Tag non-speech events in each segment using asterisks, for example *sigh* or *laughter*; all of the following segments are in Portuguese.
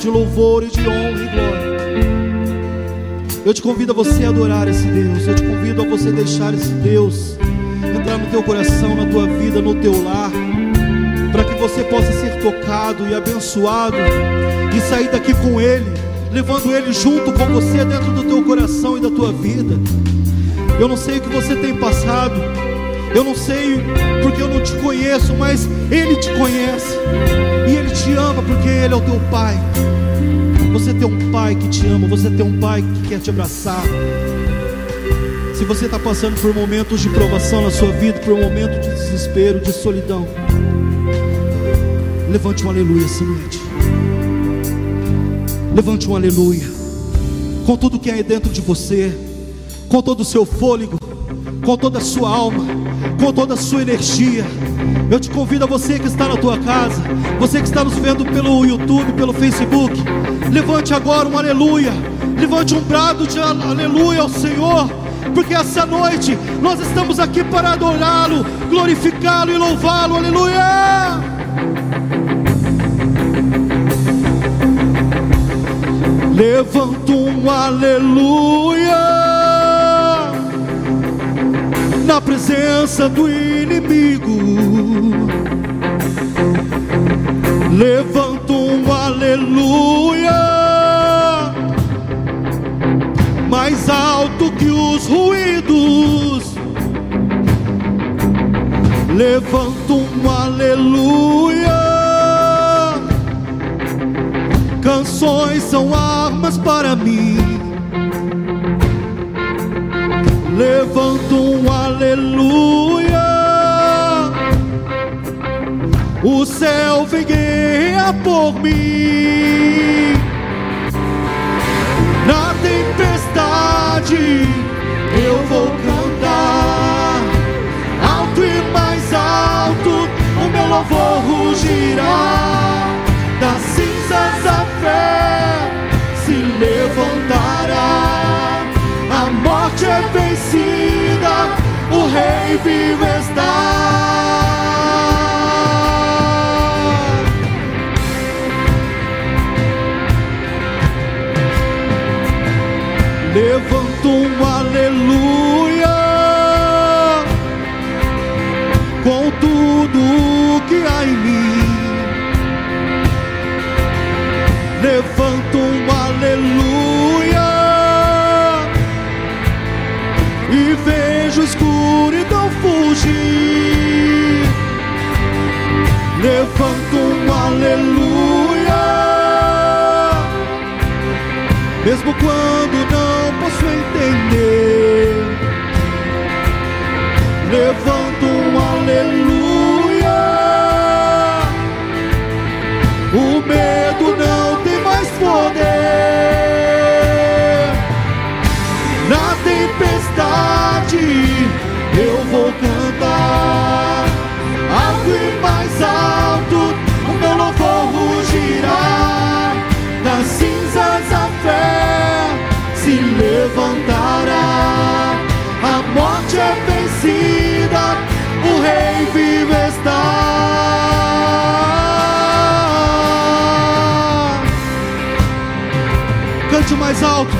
de louvor e de honra e glória. Eu te convido a você adorar esse Deus. Eu te convido a você deixar esse Deus entrar no teu coração, na tua vida, no teu lar, para que você possa ser tocado e abençoado e sair daqui com Ele, levando Ele junto com você dentro do teu coração e da tua vida. Eu não sei o que você tem passado, eu não sei porque eu não te conheço, mas Ele te conhece e Ele te ama porque Ele é o teu Pai. Você tem um pai que te ama, você tem um pai que quer te abraçar. Se você está passando por momentos de provação na sua vida, por um momento de desespero, de solidão, levante um aleluia essa noite. Levante um aleluia. Com tudo que é dentro de você, com todo o seu fôlego, com toda a sua alma, com toda a sua energia. Eu te convido a você que está na tua casa, você que está nos vendo pelo YouTube, pelo Facebook, levante agora um aleluia, levante um brado de aleluia ao Senhor, porque essa noite nós estamos aqui para adorá-lo, glorificá-lo e louvá-lo, aleluia. Levanta um aleluia na presença do inimigo. Levanta um aleluia mais alto que os ruídos. Levanta um aleluia. Canções são armas para levanto um aleluia. O céu vem por mim. Na tempestade eu vou cantar alto e mais alto. O meu louvor rugirá das cinzas a fé morte é vencida, o Rei vivo está. Levanto um aleluia cuando vivo está. Cante mais alto,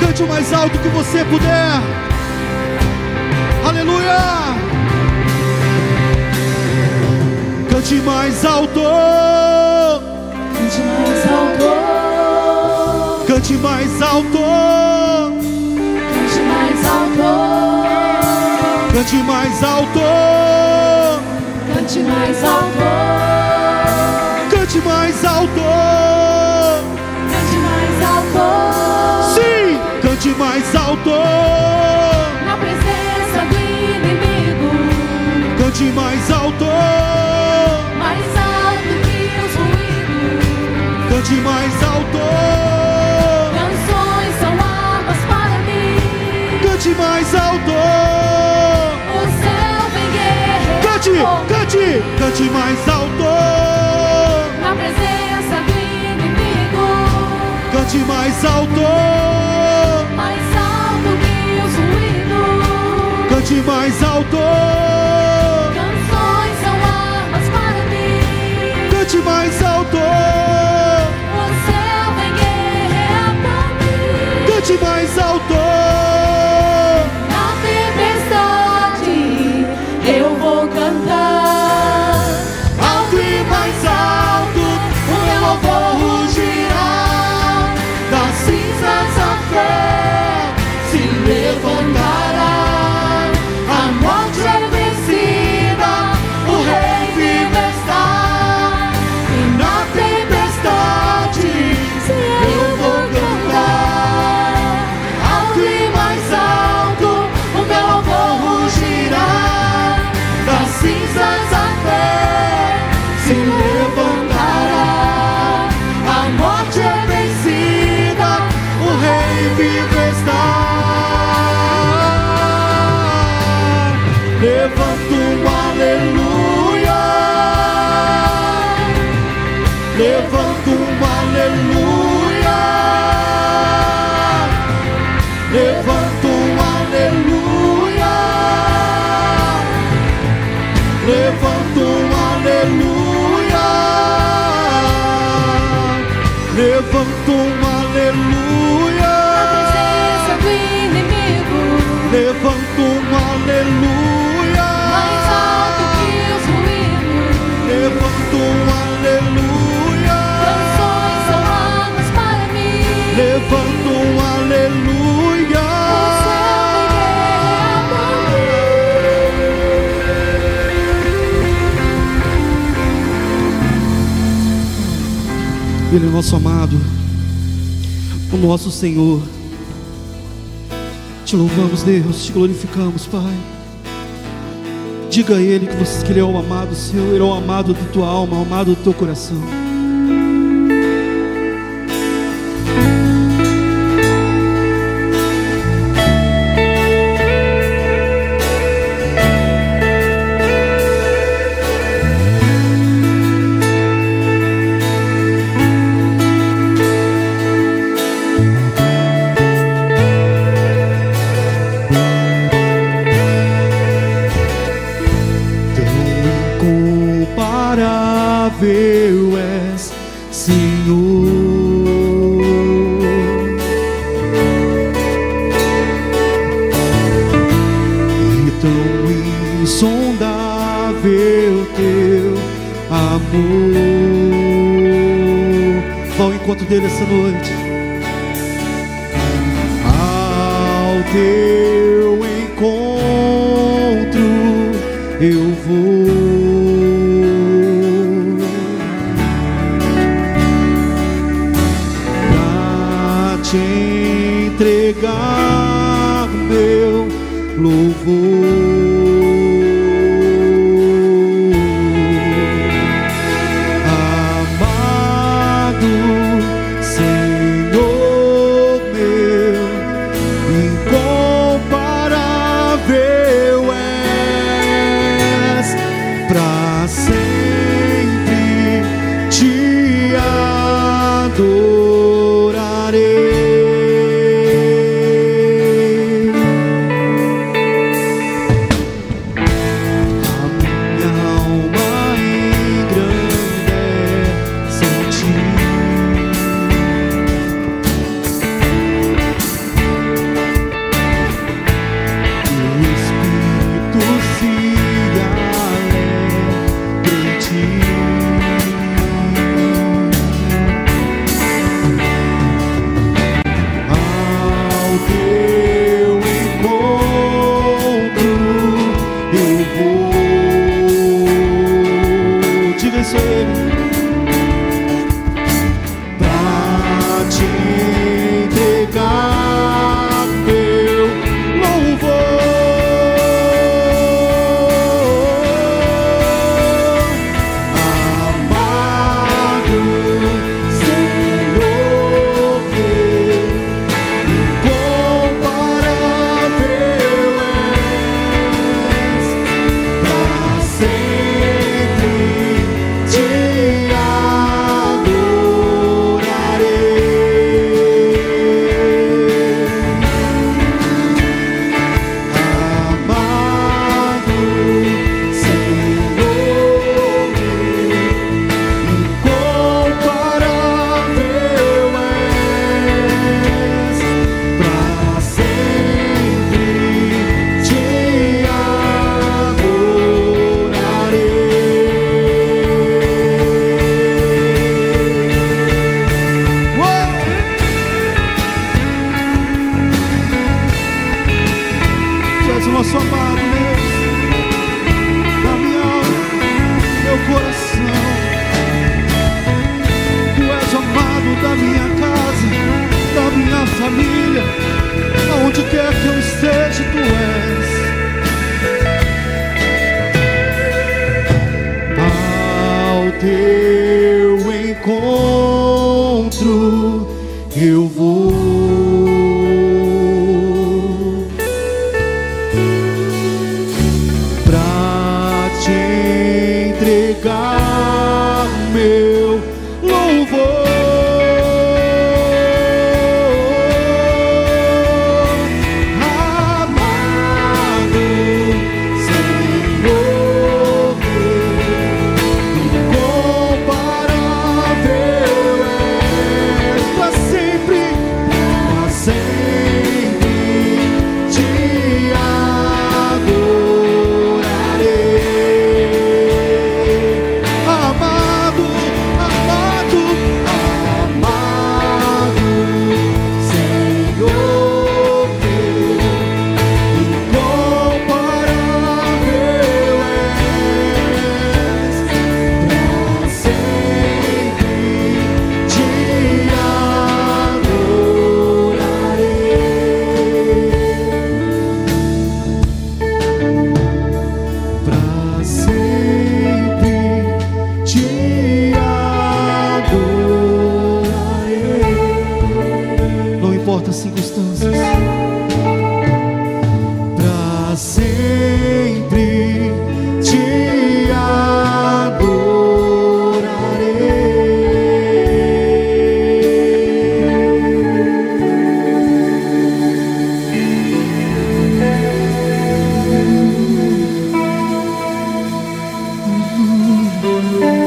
cante o mais alto que você puder. Aleluia! Cante mais alto. Cante mais alto. Cante mais alto. Cante mais alto. Cante mais alto. Cante mais alto. Cante mais alto. Cante mais alto. Sim, cante mais alto. Na presença do inimigo. Cante mais alto. Mais alto que os ruídos. Cante mais alto. Canções são armas para mim. Cante mais alto cante, cante mais alto. A presença do inimigo. Cante mais alto. Mais alto que os ruídos. Cante mais alto. Ele é o nosso amado, o nosso Senhor. Te louvamos, Deus, te glorificamos, Pai. Diga a Ele que, você, que Ele é o amado Senhor, Ele é o amado da tua alma, o amado do teu coração. dele essa noite. Que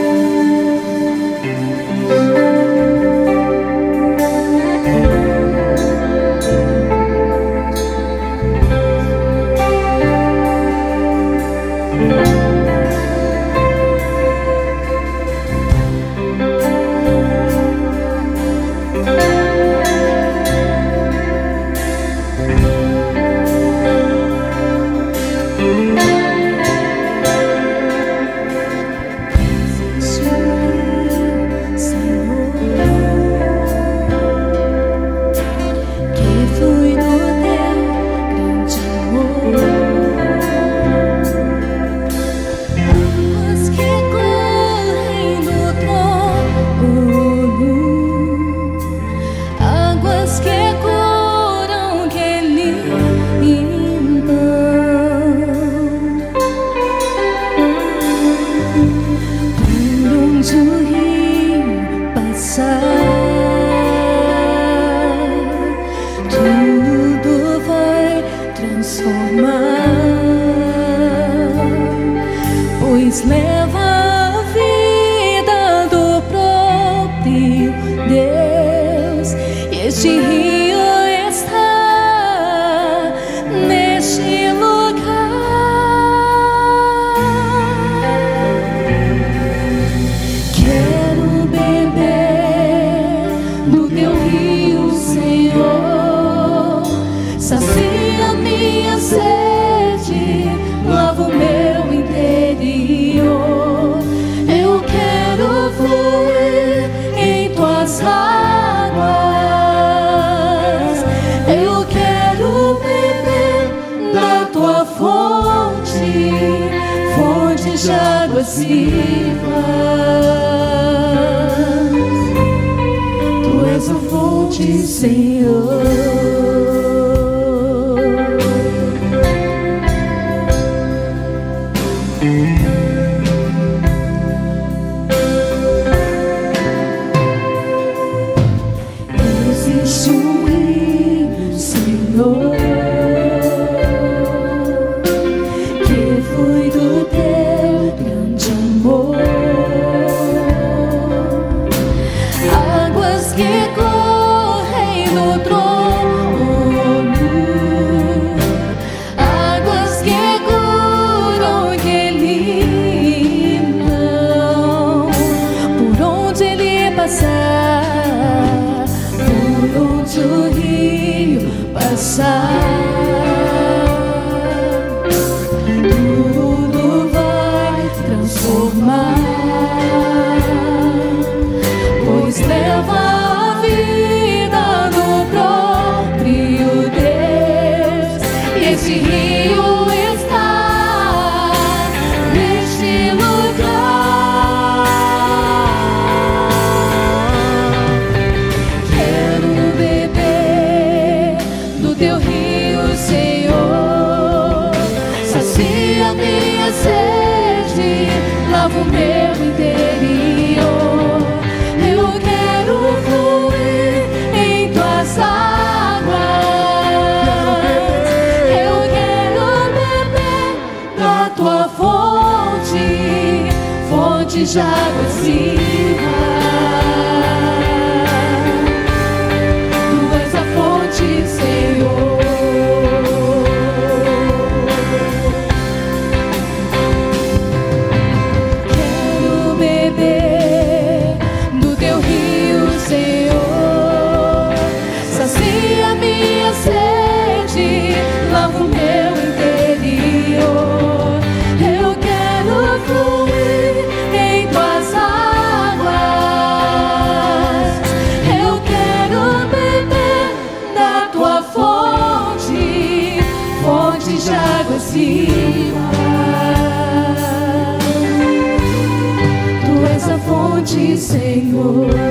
de águas Senhor.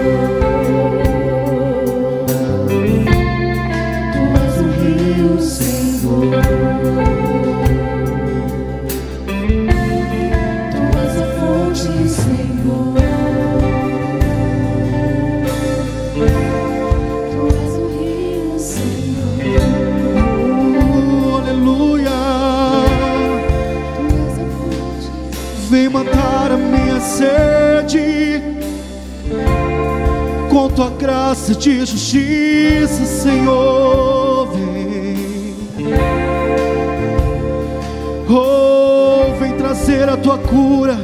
Tua graça de justiça, Senhor. Vem. Oh, vem trazer a tua cura,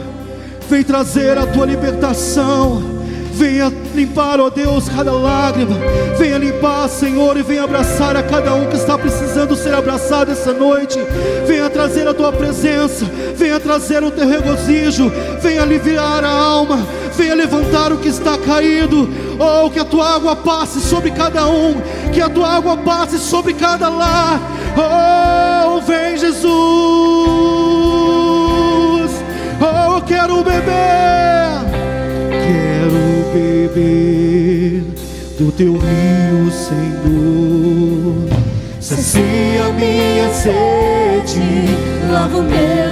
vem trazer a tua libertação. Venha limpar, ó Deus, cada lágrima. Venha limpar, Senhor, e venha abraçar a cada um que está precisando ser abraçado essa noite. Venha trazer a tua presença, venha trazer o teu regozijo, venha aliviar a alma, venha levantar o que está caído. Oh, que a tua água passe sobre cada um, que a tua água passe sobre cada lar. Oh, vem Jesus. Oh, eu quero beber. Quero beber do teu rio, Senhor. Sacia minha sede, lava o meu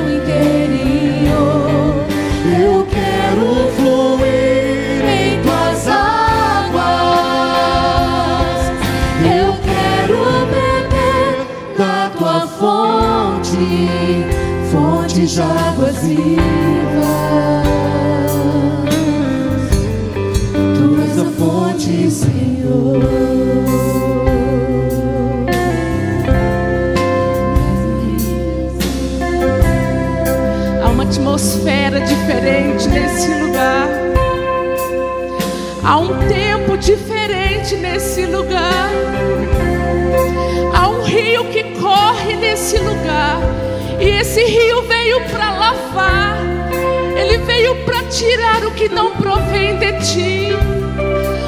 águas vivas. Tu és a fonte, Senhor. Há uma atmosfera diferente nesse lugar. Há um tempo diferente nesse lugar. Há um rio que corre nesse lugar. E esse rio veio para lavar. Ele veio para tirar o que não provém de ti.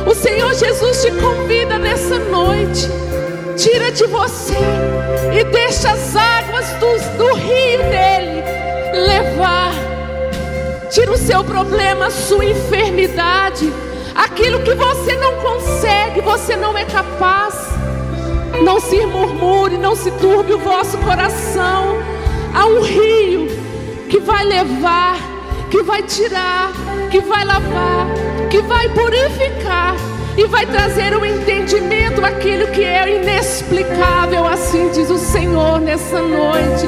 O Senhor Jesus te convida nessa noite. Tira de você e deixa as águas do, do rio dele levar. Tira o seu problema, a sua enfermidade, aquilo que você não consegue, você não é capaz. Não se murmure, não se turbe o vosso coração. Há um rio que vai levar, que vai tirar, que vai lavar, que vai purificar e vai trazer o entendimento aquilo que é inexplicável, assim diz o Senhor nessa noite.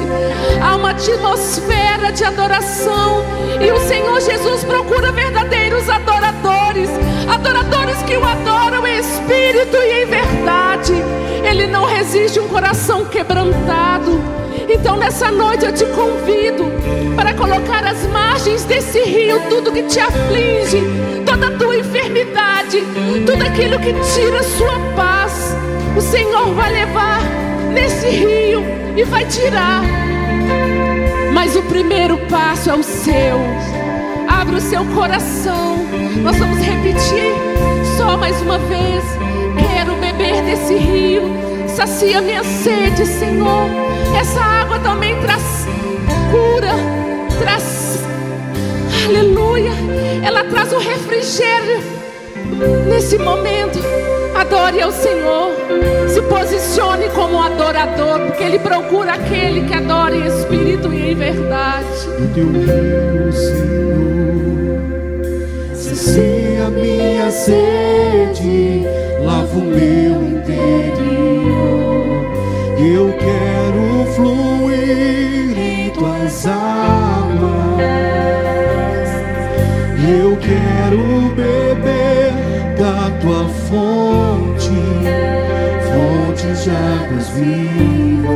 Há uma atmosfera de adoração e o Senhor Jesus procura verdadeiros adoradores, adoradores que o adoram em espírito e em verdade. Ele não resiste um coração quebrantado. Nessa noite eu te convido para colocar às margens desse rio tudo que te aflige, toda a tua enfermidade, tudo aquilo que tira a sua paz. O Senhor vai levar nesse rio e vai tirar. Mas o primeiro passo é o seu. Abra o seu coração. Nós vamos repetir só mais uma vez. Quero beber desse rio. Sacia minha sede, Senhor. Essa água também traz cura, traz aleluia. Ela traz o refrigério nesse momento. Adore ao Senhor. Se posicione como adorador, porque Ele procura aquele que adora em espírito e em verdade. Do teu rio, Senhor, se a minha sede, lava o meu interior. Eu quero fluírem tuas águas. Eu quero beber da tua fonte, fonte de águas vivas.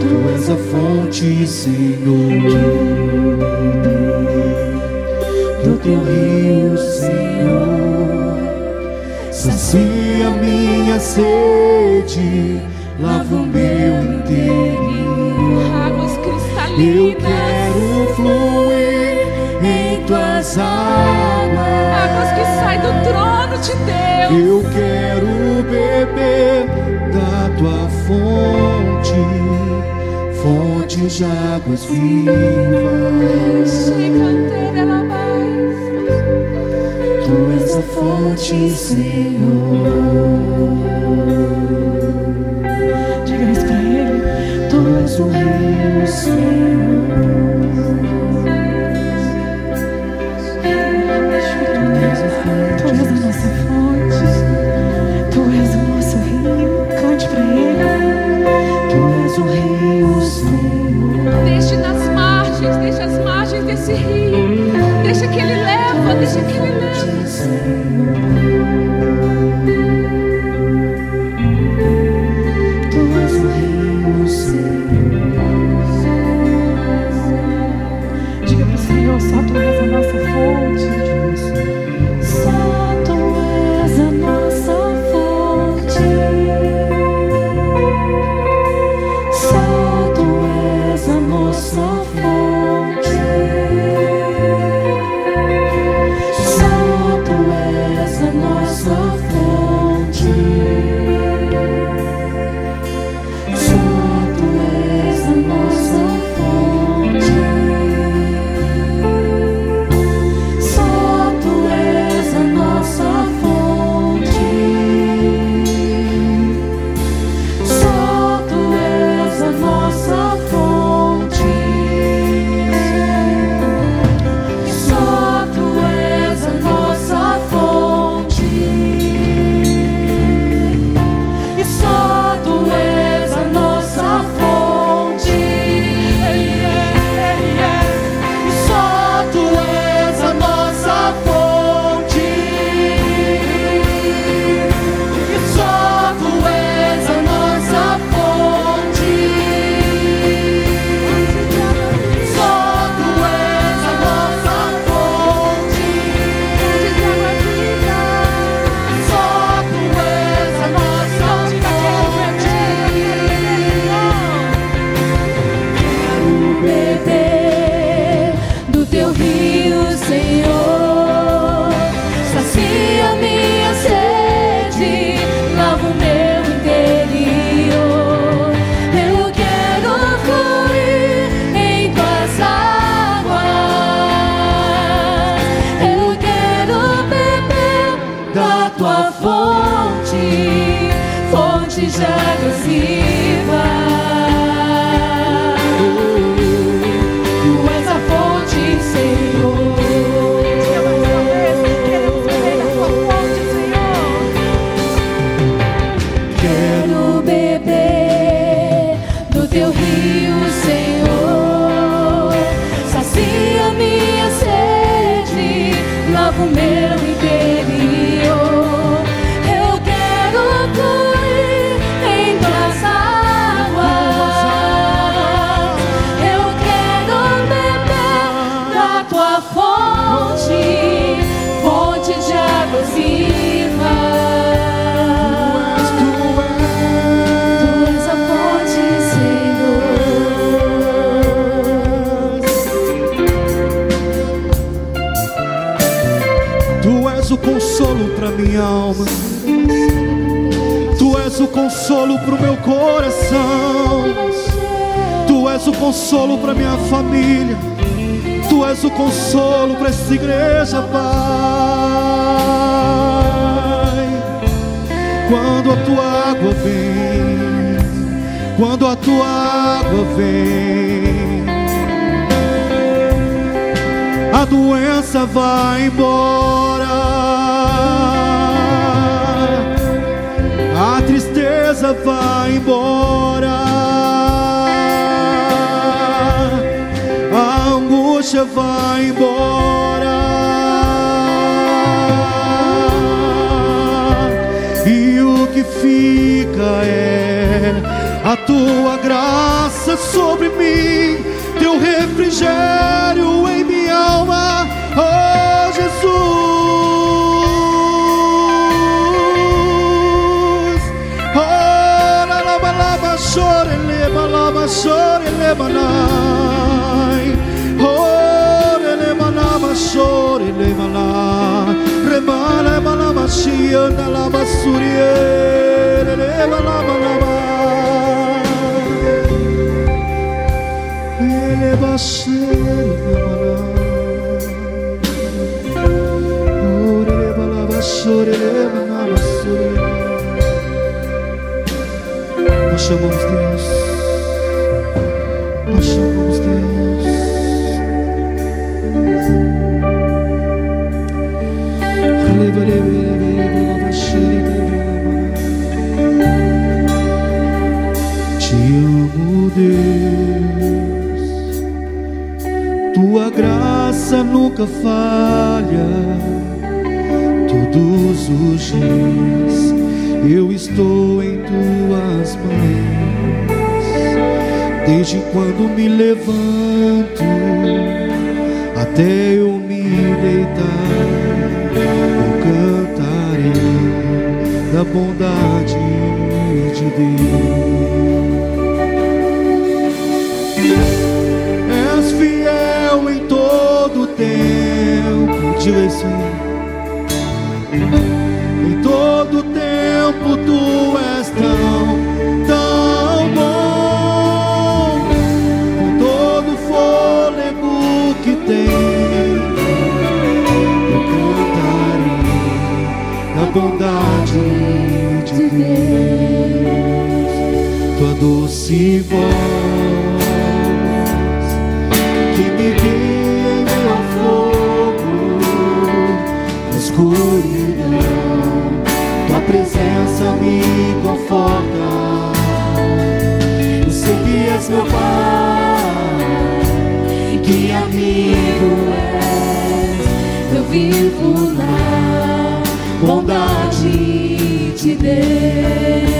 Tu és a fonte, Senhor, eu teu rio. minha sede, lava o meu interior. Águas cristalinas. Eu quero fluir em tuas águas. Águas que saem do trono de Deus. Eu quero beber da tua fonte, fonte de águas vivas. nossa fonte, Senhor. Diga isso para Ele: Tu és o Rei, Senhor. Tua graça nunca falha, todos os dias eu estou em tuas mãos. Desde quando me levanto até eu me deitar, eu cantarei da bondade de Deus. Diga isso. Em todo tempo tu és tão, tão bom. Com todo fôlego que tem, eu cantarei da bondade de Deus. Tua doce voz. força me conforta. Eu sei que és meu pai, que amigo és. Eu vivo na bondade de Deus.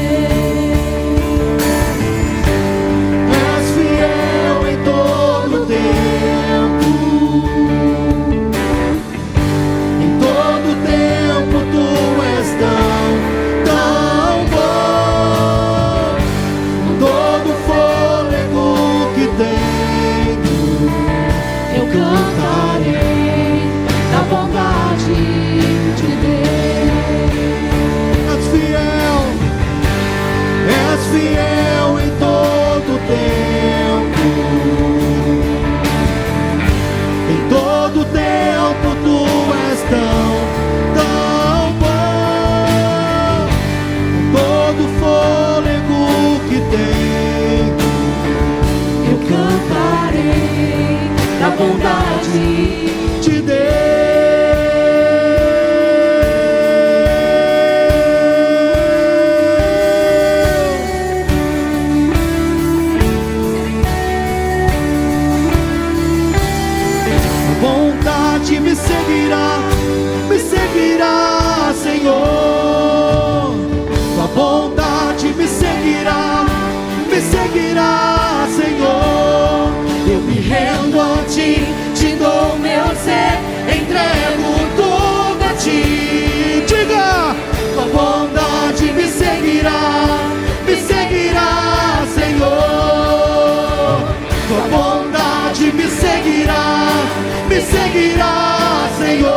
seguirá, Senhor.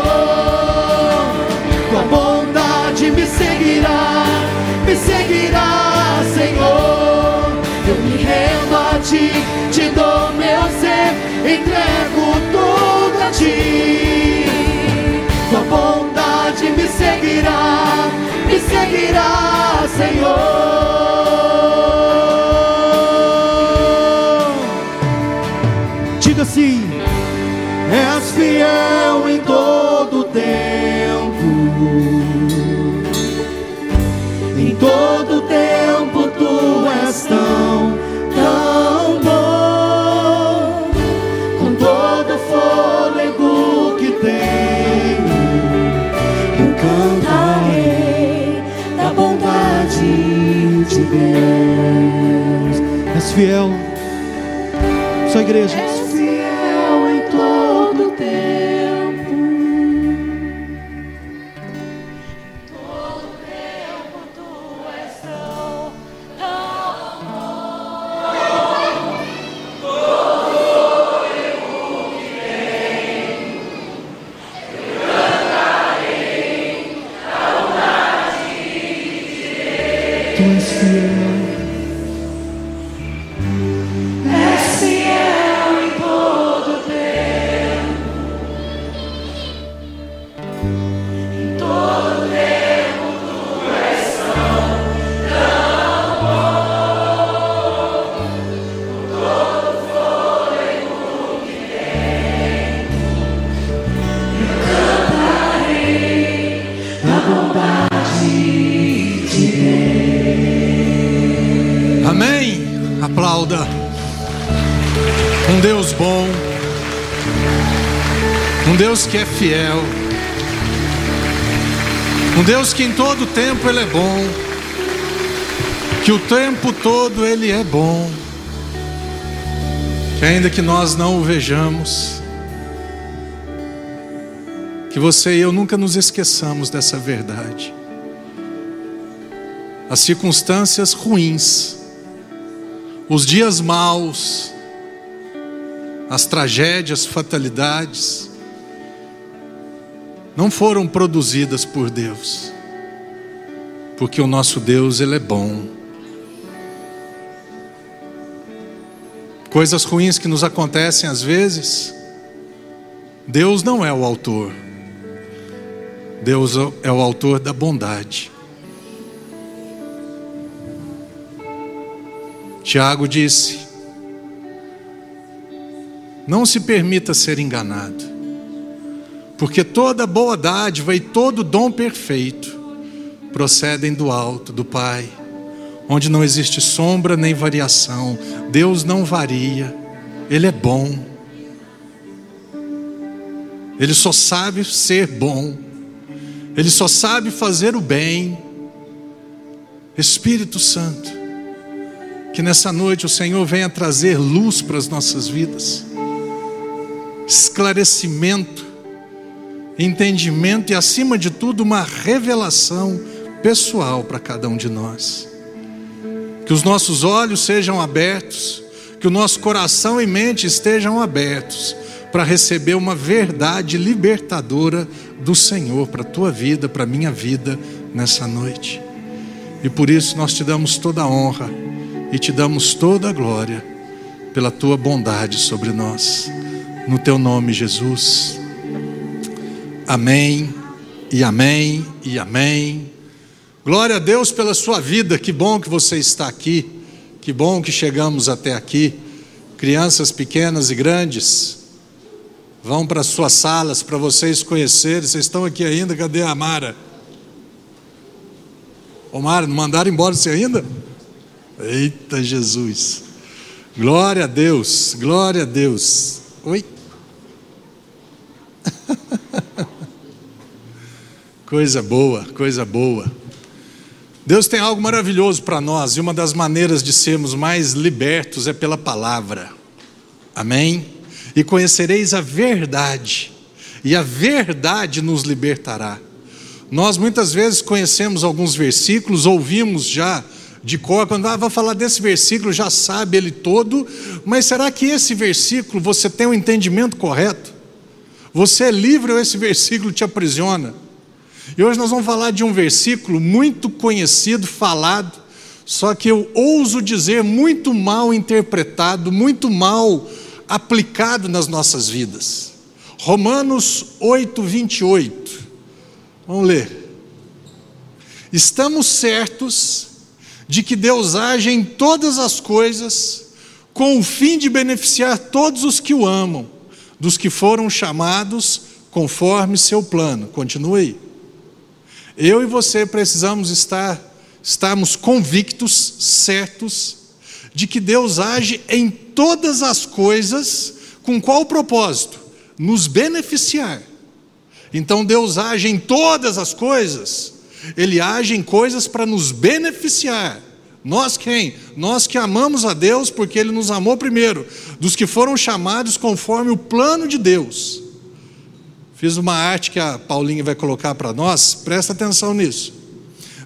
Tua bondade me seguirá, me seguirá, Senhor. Eu me rendo a ti, te dou meu ser, entrego tudo a ti. Tua bondade me seguirá, me seguirá, Senhor. és fiel em todo tempo. Em todo tempo tu és tão, tão bom. Com todo fôlego que tenho, eu cantarei da bondade de Deus. És fiel, sua igreja. Tempo Ele é bom, que o tempo todo Ele é bom, que ainda que nós não o vejamos, que você e eu nunca nos esqueçamos dessa verdade. As circunstâncias ruins, os dias maus, as tragédias, fatalidades, não foram produzidas por Deus, porque o nosso Deus, Ele é bom. Coisas ruins que nos acontecem às vezes, Deus não é o autor, Deus é o autor da bondade. Tiago disse: Não se permita ser enganado, porque toda boa dádiva e todo dom perfeito procedem do alto, do Pai, onde não existe sombra nem variação. Deus não varia, Ele é bom. Ele só sabe ser bom, Ele só sabe fazer o bem. Espírito Santo, que nessa noite o Senhor venha trazer luz para as nossas vidas, esclarecimento, entendimento e, acima de tudo, uma revelação pessoal para cada um de nós. Que os nossos olhos sejam abertos, que o nosso coração e mente estejam abertos para receber uma verdade libertadora do Senhor para a tua vida, para a minha vida nessa noite. E por isso nós te damos toda a honra e te damos toda a glória pela tua bondade sobre nós. No teu nome, Jesus. Amém, e amém, e amém. Glória a Deus pela sua vida, que bom que você está aqui, que bom que chegamos até aqui. Crianças pequenas e grandes, vão para suas salas para vocês conhecerem. Vocês estão aqui ainda? Cadê a Mara? Ô não mandaram embora você ainda? Eita Jesus. Glória a Deus, glória a Deus. Oi. *laughs* coisa boa, coisa boa. Deus tem algo maravilhoso para nós e uma das maneiras de sermos mais libertos é pela palavra. Amém? E conhecereis a verdade, e a verdade nos libertará. Nós muitas vezes conhecemos alguns versículos, ouvimos já de cor, quando ah, vai falar desse versículo, já sabe ele todo, mas será que esse versículo você tem o um entendimento correto? Você é livre ou esse versículo te aprisiona? E hoje nós vamos falar de um versículo muito conhecido, falado, só que eu ouso dizer muito mal interpretado, muito mal aplicado nas nossas vidas. Romanos 8, 28. Vamos ler. Estamos certos de que Deus age em todas as coisas com o fim de beneficiar todos os que o amam, dos que foram chamados conforme seu plano. Continue aí. Eu e você precisamos estar estarmos convictos, certos de que Deus age em todas as coisas com qual propósito? Nos beneficiar. Então Deus age em todas as coisas, Ele age em coisas para nos beneficiar, Nós quem? Nós que amamos a Deus porque Ele nos amou primeiro, dos que foram chamados conforme o plano de Deus. Fiz uma arte que a Paulinha vai colocar para nós, presta atenção nisso.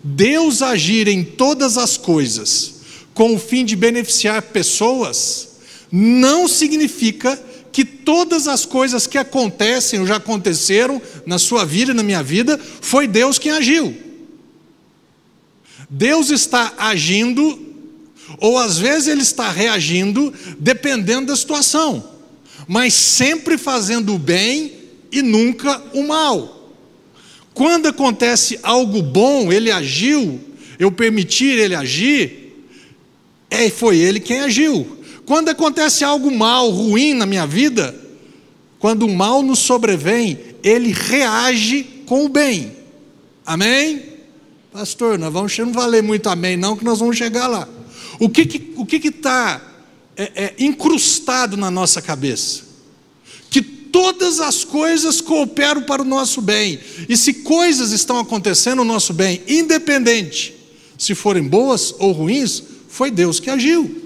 Deus agir em todas as coisas com o fim de beneficiar pessoas, não significa que todas as coisas que acontecem ou já aconteceram na sua vida e na minha vida, foi Deus quem agiu. Deus está agindo, ou às vezes ele está reagindo, dependendo da situação, mas sempre fazendo o bem e nunca o mal. Quando acontece algo bom, ele agiu, eu permitir ele agir, é, foi ele quem agiu. Quando acontece algo mal, ruim na minha vida, quando o mal nos sobrevém, ele reage com o bem. Amém? Pastor, nós vamos não valer muito amém, não, que nós vamos chegar lá. O que que o que está é, é, incrustado na nossa cabeça? Todas as coisas cooperam para o nosso bem. E se coisas estão acontecendo no nosso bem, independente se forem boas ou ruins, foi Deus que agiu.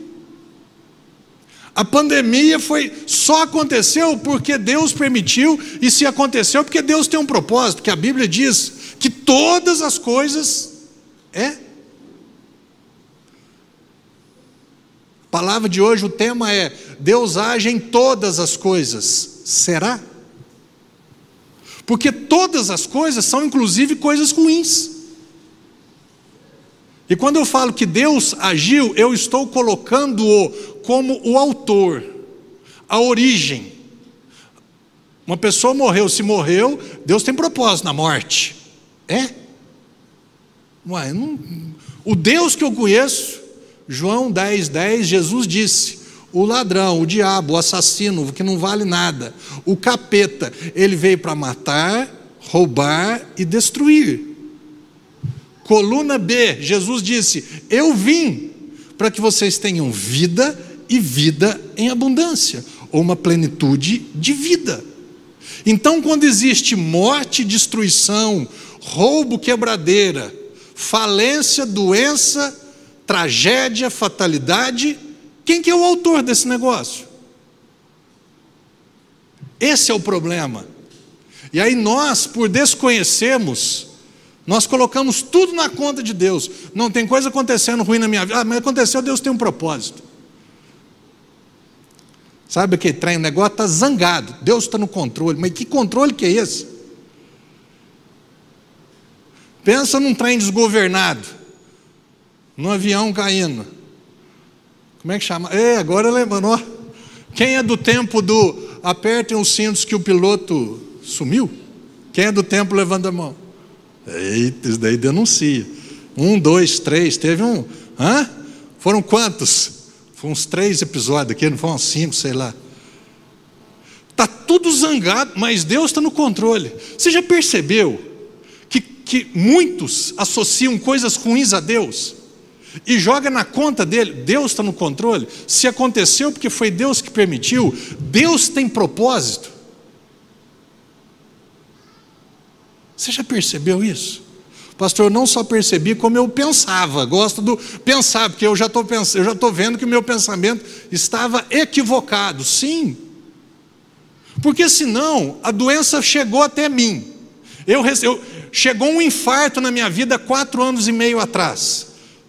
A pandemia foi só aconteceu porque Deus permitiu e se aconteceu porque Deus tem um propósito, que a Bíblia diz que todas as coisas é. A palavra de hoje, o tema é Deus age em todas as coisas. Será? Porque todas as coisas são inclusive coisas ruins. E quando eu falo que Deus agiu, eu estou colocando-o como o autor, a origem. Uma pessoa morreu, se morreu, Deus tem propósito na morte. É? Ué, não, o Deus que eu conheço, João 10, 10, Jesus disse: o ladrão, o diabo, o assassino, que não vale nada, o capeta, ele veio para matar, roubar e destruir. Coluna B, Jesus disse: Eu vim para que vocês tenham vida e vida em abundância, ou uma plenitude de vida. Então, quando existe morte, destruição, roubo, quebradeira, falência, doença, tragédia, fatalidade, quem que é o autor desse negócio? Esse é o problema. E aí nós, por desconhecermos, nós colocamos tudo na conta de Deus. Não tem coisa acontecendo ruim na minha vida. Ah, mas aconteceu, Deus tem um propósito. Sabe o que trem? O negócio está zangado. Deus está no controle. Mas que controle que é esse? Pensa num trem desgovernado. Num avião caindo. Como é que chama? É, agora lembrou. Quem é do tempo do apertem os cintos que o piloto sumiu? Quem é do tempo levanta a mão? Eita, isso daí denuncia. Um, dois, três, teve um. Hã? Foram quantos? Foram uns três episódios aqui, não foram cinco, sei lá. Está tudo zangado, mas Deus está no controle. Você já percebeu que, que muitos associam coisas ruins a Deus? E joga na conta dele, Deus está no controle. Se aconteceu porque foi Deus que permitiu, Deus tem propósito. Você já percebeu isso? Pastor, eu não só percebi como eu pensava, gosto do pensar, porque eu já estou eu já estou vendo que o meu pensamento estava equivocado. Sim. Porque senão a doença chegou até mim. Eu, eu chegou um infarto na minha vida quatro anos e meio atrás.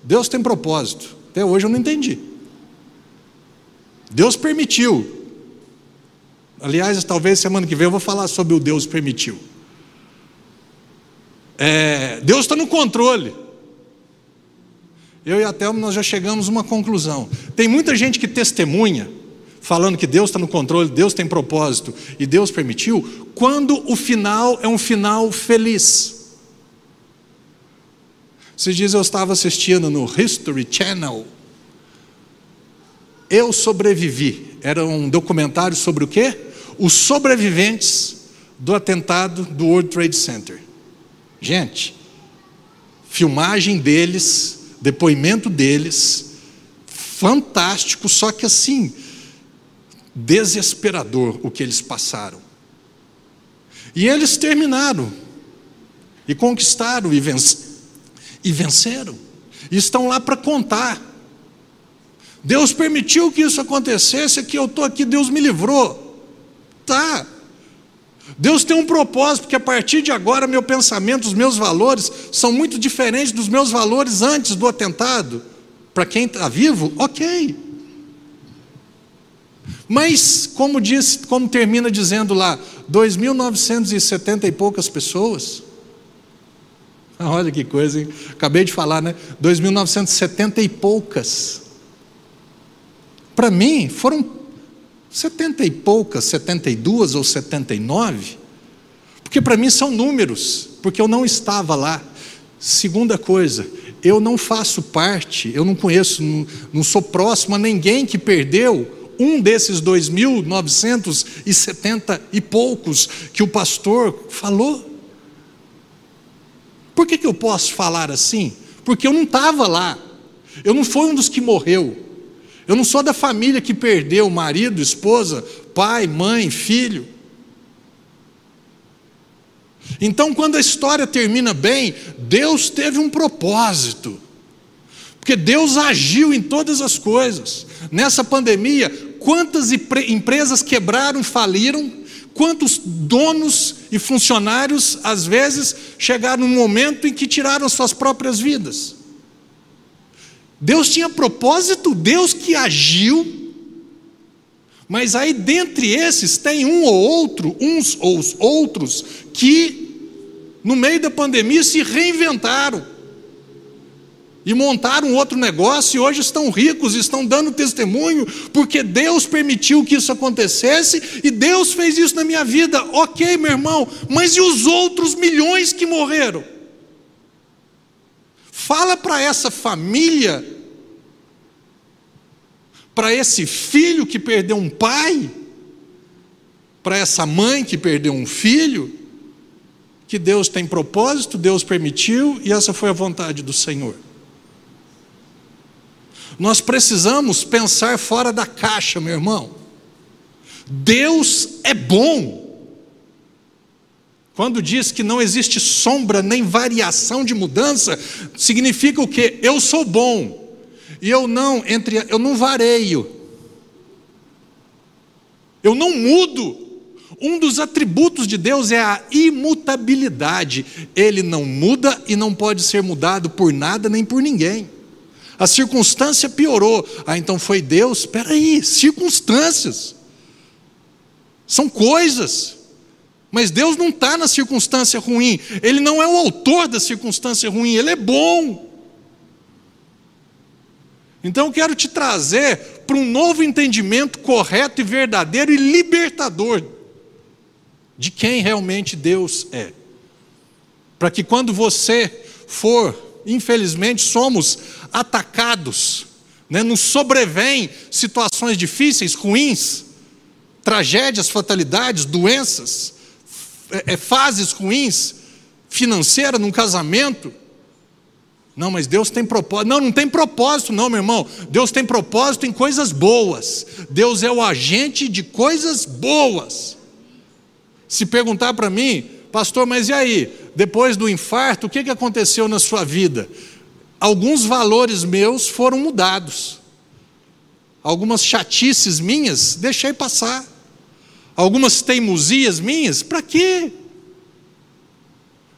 Deus tem propósito. Até hoje eu não entendi. Deus permitiu. Aliás, talvez semana que vem eu vou falar sobre o Deus permitiu. É, Deus está no controle. Eu e a Thelma nós já chegamos a uma conclusão. Tem muita gente que testemunha, falando que Deus está no controle, Deus tem propósito e Deus permitiu, quando o final é um final feliz. Esses dias eu estava assistindo no History Channel. Eu sobrevivi. Era um documentário sobre o quê? Os sobreviventes do atentado do World Trade Center. Gente, filmagem deles, depoimento deles, fantástico, só que assim, desesperador o que eles passaram. E eles terminaram, e conquistaram, e, venceram. E estão lá para contar. Deus permitiu que isso acontecesse, que eu estou aqui, Deus me livrou. Tá. Deus tem um propósito, porque a partir de agora meu pensamento, os meus valores são muito diferentes dos meus valores antes do atentado. Para quem está vivo, ok. Mas, como diz, como termina dizendo lá, 2.970 e poucas pessoas. *laughs* Olha que coisa, hein? Acabei de falar, né? 2.970 e poucas. Para mim, foram 70 e poucas, 72 ou 79. Porque para mim são números, porque eu não estava lá. Segunda coisa, eu não faço parte, eu não conheço, não, não sou próximo a ninguém que perdeu um desses 2.970 e poucos que o pastor falou. Por que, que eu posso falar assim? Porque eu não estava lá, eu não fui um dos que morreu, eu não sou da família que perdeu marido, esposa, pai, mãe, filho. Então, quando a história termina bem, Deus teve um propósito. Porque Deus agiu em todas as coisas. Nessa pandemia, quantas empresas quebraram, faliram, quantos donos e funcionários, às vezes, chegaram num momento em que tiraram suas próprias vidas. Deus tinha propósito, Deus que agiu, mas aí dentre esses tem um ou outro, uns ou os outros, que no meio da pandemia se reinventaram e montaram outro negócio e hoje estão ricos, estão dando testemunho, porque Deus permitiu que isso acontecesse e Deus fez isso na minha vida. Ok, meu irmão, mas e os outros milhões que morreram? Fala para essa família, para esse filho que perdeu um pai, para essa mãe que perdeu um filho, que Deus tem propósito, Deus permitiu e essa foi a vontade do Senhor. Nós precisamos pensar fora da caixa, meu irmão. Deus é bom. Quando diz que não existe sombra nem variação de mudança, significa o quê? Eu sou bom. E eu não entre eu não vareio. Eu não mudo. Um dos atributos de Deus é a imutabilidade. Ele não muda e não pode ser mudado por nada nem por ninguém. A circunstância piorou. Ah, então foi Deus? Espera aí, circunstâncias. São coisas. Mas Deus não está na circunstância ruim. Ele não é o autor da circunstância ruim. Ele é bom. Então eu quero te trazer para um novo entendimento correto e verdadeiro e libertador de quem realmente Deus é. Para que quando você for, infelizmente, somos atacados, né? nos sobrevêm situações difíceis, ruins, tragédias, fatalidades, doenças, é, é, fases ruins, financeira num casamento. Não, mas Deus tem propósito. Não, não tem propósito, não, meu irmão. Deus tem propósito em coisas boas. Deus é o agente de coisas boas. Se perguntar para mim, pastor, mas e aí? Depois do infarto, o que aconteceu na sua vida? Alguns valores meus foram mudados. Algumas chatices minhas, deixei passar. Algumas teimosias minhas, para quê?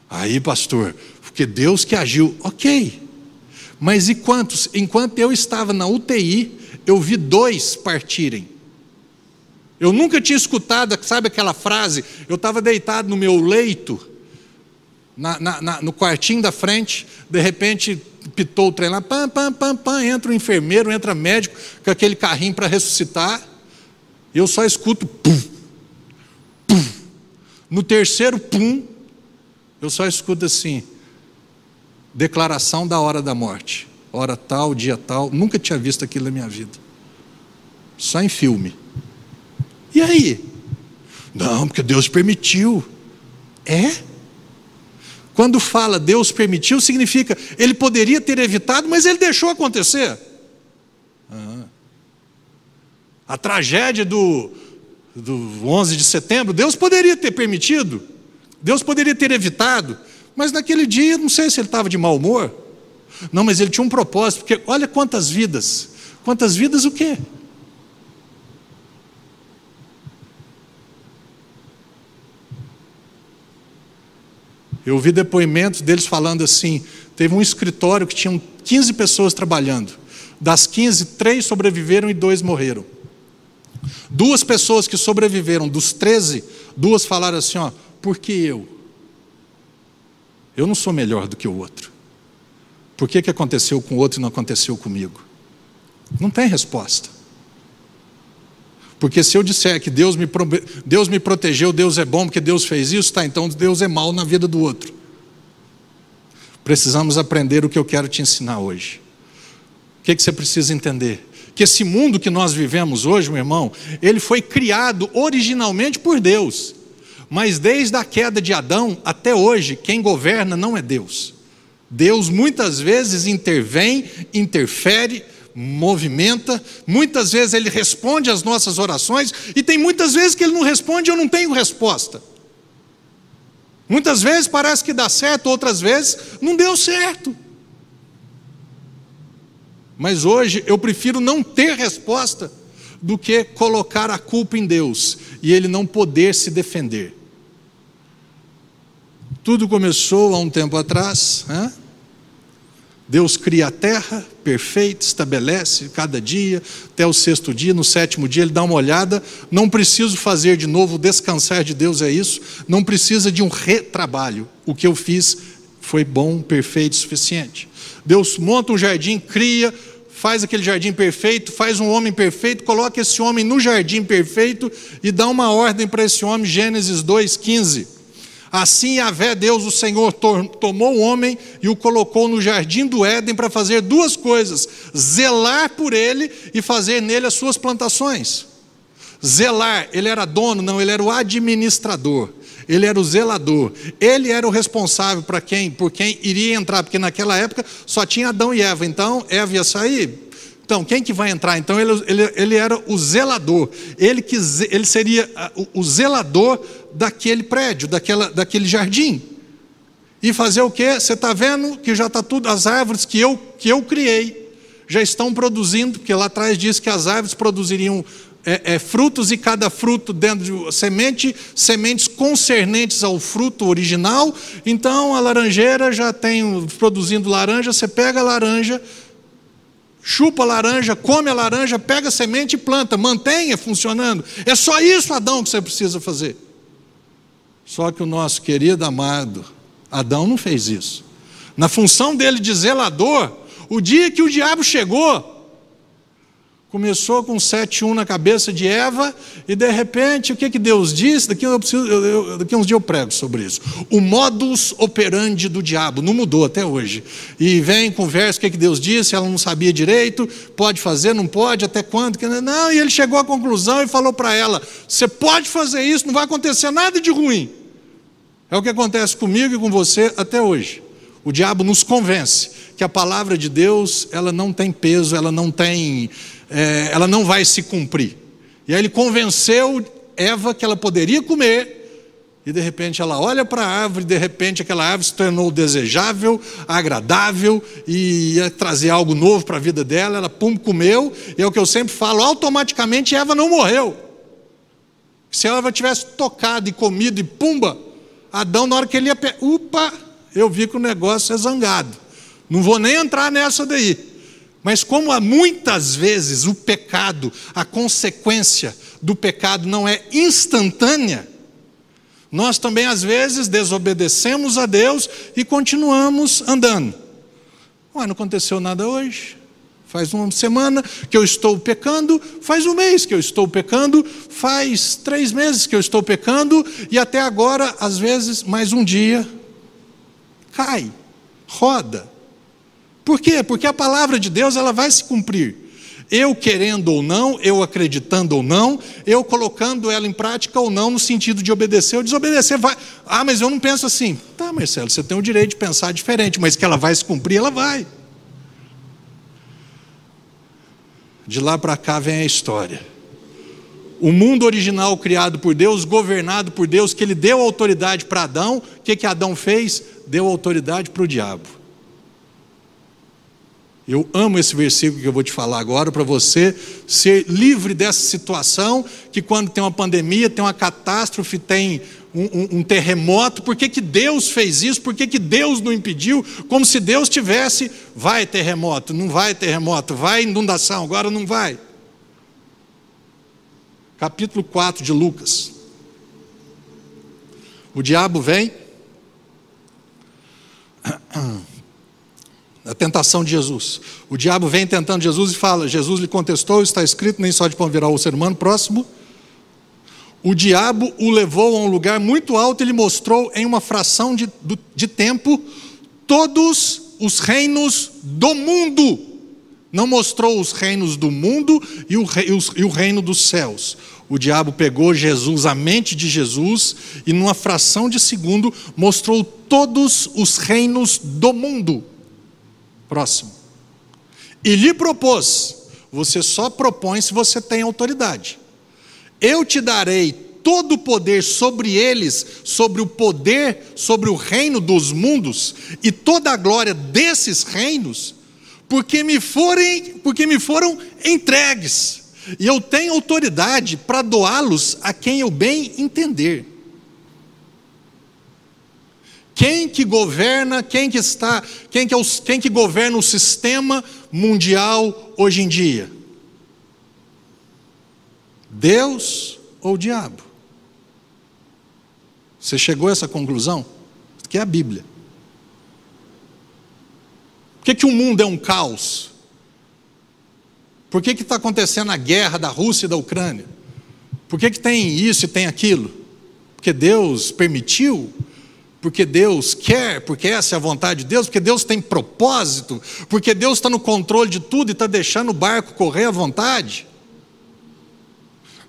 Aí, pastor, porque Deus que agiu, ok. Mas e quantos? Enquanto eu estava na UTI, eu vi dois partirem. Eu nunca tinha escutado, sabe aquela frase? Eu estava deitado no meu leito, na, na, na, no quartinho da frente, de repente pitou o trem lá, pam, pam, pam, pam, entra o enfermeiro, entra médico com aquele carrinho para ressuscitar, e eu só escuto pum, pum. No terceiro pum, eu só escuto assim, declaração da hora da morte, hora tal, dia tal, nunca tinha visto aquilo na minha vida, só em filme. E aí? Não, porque Deus permitiu. É? Quando fala Deus permitiu, significa ele poderia ter evitado, mas ele deixou acontecer. Ah. A tragédia do, do 11 de setembro, Deus poderia ter permitido, Deus poderia ter evitado, mas naquele dia, não sei se ele estava de mau humor, Não, mas ele tinha um propósito, porque olha quantas vidas. Quantas vidas o quê? Eu ouvi depoimentos deles falando assim: teve um escritório que tinham 15 pessoas trabalhando. Das 15, três sobreviveram e dois morreram. Duas pessoas que sobreviveram, dos 13, duas falaram assim: ó, por que eu? Eu não sou melhor do que o outro. Por que, que aconteceu com o outro e não aconteceu comigo? Não tem resposta. Porque se eu disser que Deus me, Deus me protegeu, Deus é bom porque Deus fez isso, tá, então Deus é mal na vida do outro. Precisamos aprender o que eu quero te ensinar hoje. O que, que você precisa entender? Que esse mundo que nós vivemos hoje, meu irmão, ele foi criado originalmente por Deus. Mas desde a queda de Adão até hoje, quem governa não é Deus. Deus muitas vezes intervém, interfere, movimenta, muitas vezes ele responde às nossas orações, e tem muitas vezes que ele não responde e eu não tenho resposta. Muitas vezes parece que dá certo, outras vezes não deu certo. Mas hoje eu prefiro não ter resposta do que colocar a culpa em Deus e ele não poder se defender. Tudo começou há um tempo atrás. Hein? Deus cria a terra, perfeita, estabelece cada dia, até o sexto dia, no sétimo dia ele dá uma olhada. Não preciso fazer de novo, descansar de Deus é isso. Não precisa de um retrabalho. O que eu fiz foi bom, perfeito, suficiente. Deus monta um jardim, cria, faz aquele jardim perfeito, faz um homem perfeito, coloca esse homem no jardim perfeito e dá uma ordem para esse homem, Gênesis 2,15 Assim, Yahvé, Deus, o Senhor, tomou o homem e o colocou no jardim do Éden para fazer duas coisas: zelar por ele e fazer nele as suas plantações. Zelar, ele era dono, não, ele era o administrador. Ele era o zelador. Ele era o responsável para quem, por quem iria entrar, porque naquela época só tinha Adão e Eva. Então, Eva ia sair, então, quem que vai entrar? Então, ele, ele, ele era o zelador. Ele, que, ele seria o, o zelador daquele prédio, daquela, daquele jardim. E fazer o quê? Você está vendo que já está tudo, as árvores que eu, que eu criei já estão produzindo, porque lá atrás diz que as árvores produziriam é, é, frutos e cada fruto dentro de semente, sementes concernentes ao fruto original. Então a laranjeira já tem produzindo laranja, você pega a laranja, chupa a laranja, come a laranja, pega a semente e planta, mantenha funcionando. É só isso, Adão, que você precisa fazer. Só que o nosso querido amado Adão não fez isso. Na função dele de zelador, o dia que o diabo chegou, Começou com 7-1 na cabeça de Eva, e de repente, o que, que Deus disse? Daqui, eu preciso, eu, eu, daqui uns dias eu prego sobre isso. O modus operandi do diabo não mudou até hoje. E vem, conversa, o que, que Deus disse? Ela não sabia direito, pode fazer, não pode, até quando? Não, e ele chegou à conclusão e falou para ela: Você pode fazer isso, não vai acontecer nada de ruim. É o que acontece comigo e com você até hoje. O diabo nos convence que a palavra de Deus ela não tem peso, ela não tem é, ela não vai se cumprir. E aí ele convenceu Eva que ela poderia comer, e de repente ela olha para a árvore, de repente aquela árvore se tornou desejável, agradável, e ia trazer algo novo para a vida dela, ela pum, comeu, e é o que eu sempre falo, automaticamente Eva não morreu. Se ela tivesse tocado e comido e pumba, Adão, na hora que ele ia. Upa, eu vi que o negócio é zangado. Não vou nem entrar nessa daí. Mas como há muitas vezes o pecado, a consequência do pecado não é instantânea, nós também às vezes desobedecemos a Deus e continuamos andando. Ué, não aconteceu nada hoje. Faz uma semana que eu estou pecando, faz um mês que eu estou pecando, faz três meses que eu estou pecando, e até agora, às vezes, mais um dia, cai, roda. Por quê? Porque a palavra de Deus ela vai se cumprir. Eu querendo ou não, eu acreditando ou não, eu colocando ela em prática ou não, no sentido de obedecer ou desobedecer. Vai. Ah, mas eu não penso assim. Tá, Marcelo, você tem o direito de pensar diferente, mas que ela vai se cumprir, ela vai. De lá para cá vem a história. O mundo original criado por Deus, governado por Deus, que ele deu autoridade para Adão, o que, que Adão fez? Deu autoridade para o diabo. Eu amo esse versículo que eu vou te falar agora para você ser livre dessa situação que quando tem uma pandemia, tem uma catástrofe, tem um, um, um terremoto, por que, que Deus fez isso? Por que, que Deus não impediu? Como se Deus tivesse, vai terremoto, não vai terremoto, vai inundação, agora não vai. Capítulo 4 de Lucas. O diabo vem. *clears throat* A tentação de Jesus. O diabo vem tentando Jesus e fala: Jesus lhe contestou, está escrito, nem só de pão virá o ser humano. Próximo. O diabo o levou a um lugar muito alto e lhe mostrou em uma fração de, de tempo todos os reinos do mundo. Não mostrou os reinos do mundo e o, e o reino dos céus. O diabo pegou Jesus, a mente de Jesus, e numa fração de segundo mostrou todos os reinos do mundo. Próximo. E lhe propôs: você só propõe se você tem autoridade. Eu te darei todo o poder sobre eles, sobre o poder, sobre o reino dos mundos e toda a glória desses reinos, porque me forem, porque me foram entregues. E eu tenho autoridade para doá-los a quem eu bem entender. Quem que governa, quem que está, quem que, é quem que governa o sistema mundial hoje em dia? Deus ou o diabo? Você chegou a essa conclusão? Que é a Bíblia. Por que, que o mundo é um caos? Por que está acontecendo a guerra da Rússia e da Ucrânia? Por que, que tem isso e tem aquilo? Porque Deus permitiu? Porque Deus quer? Porque essa é a vontade de Deus? Porque Deus tem propósito? Porque Deus está no controle de tudo e está deixando o barco correr à vontade?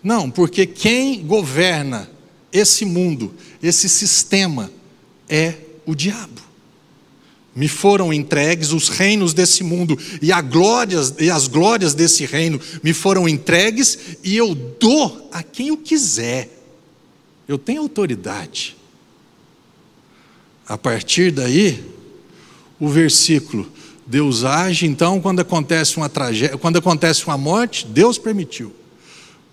Não, porque quem governa esse mundo, esse sistema, é o diabo. Me foram entregues os reinos desse mundo e, glórias, e as glórias desse reino me foram entregues e eu dou a quem eu quiser. Eu tenho autoridade. A partir daí, o versículo, Deus age, então, quando acontece uma tragédia, quando acontece uma morte, Deus permitiu.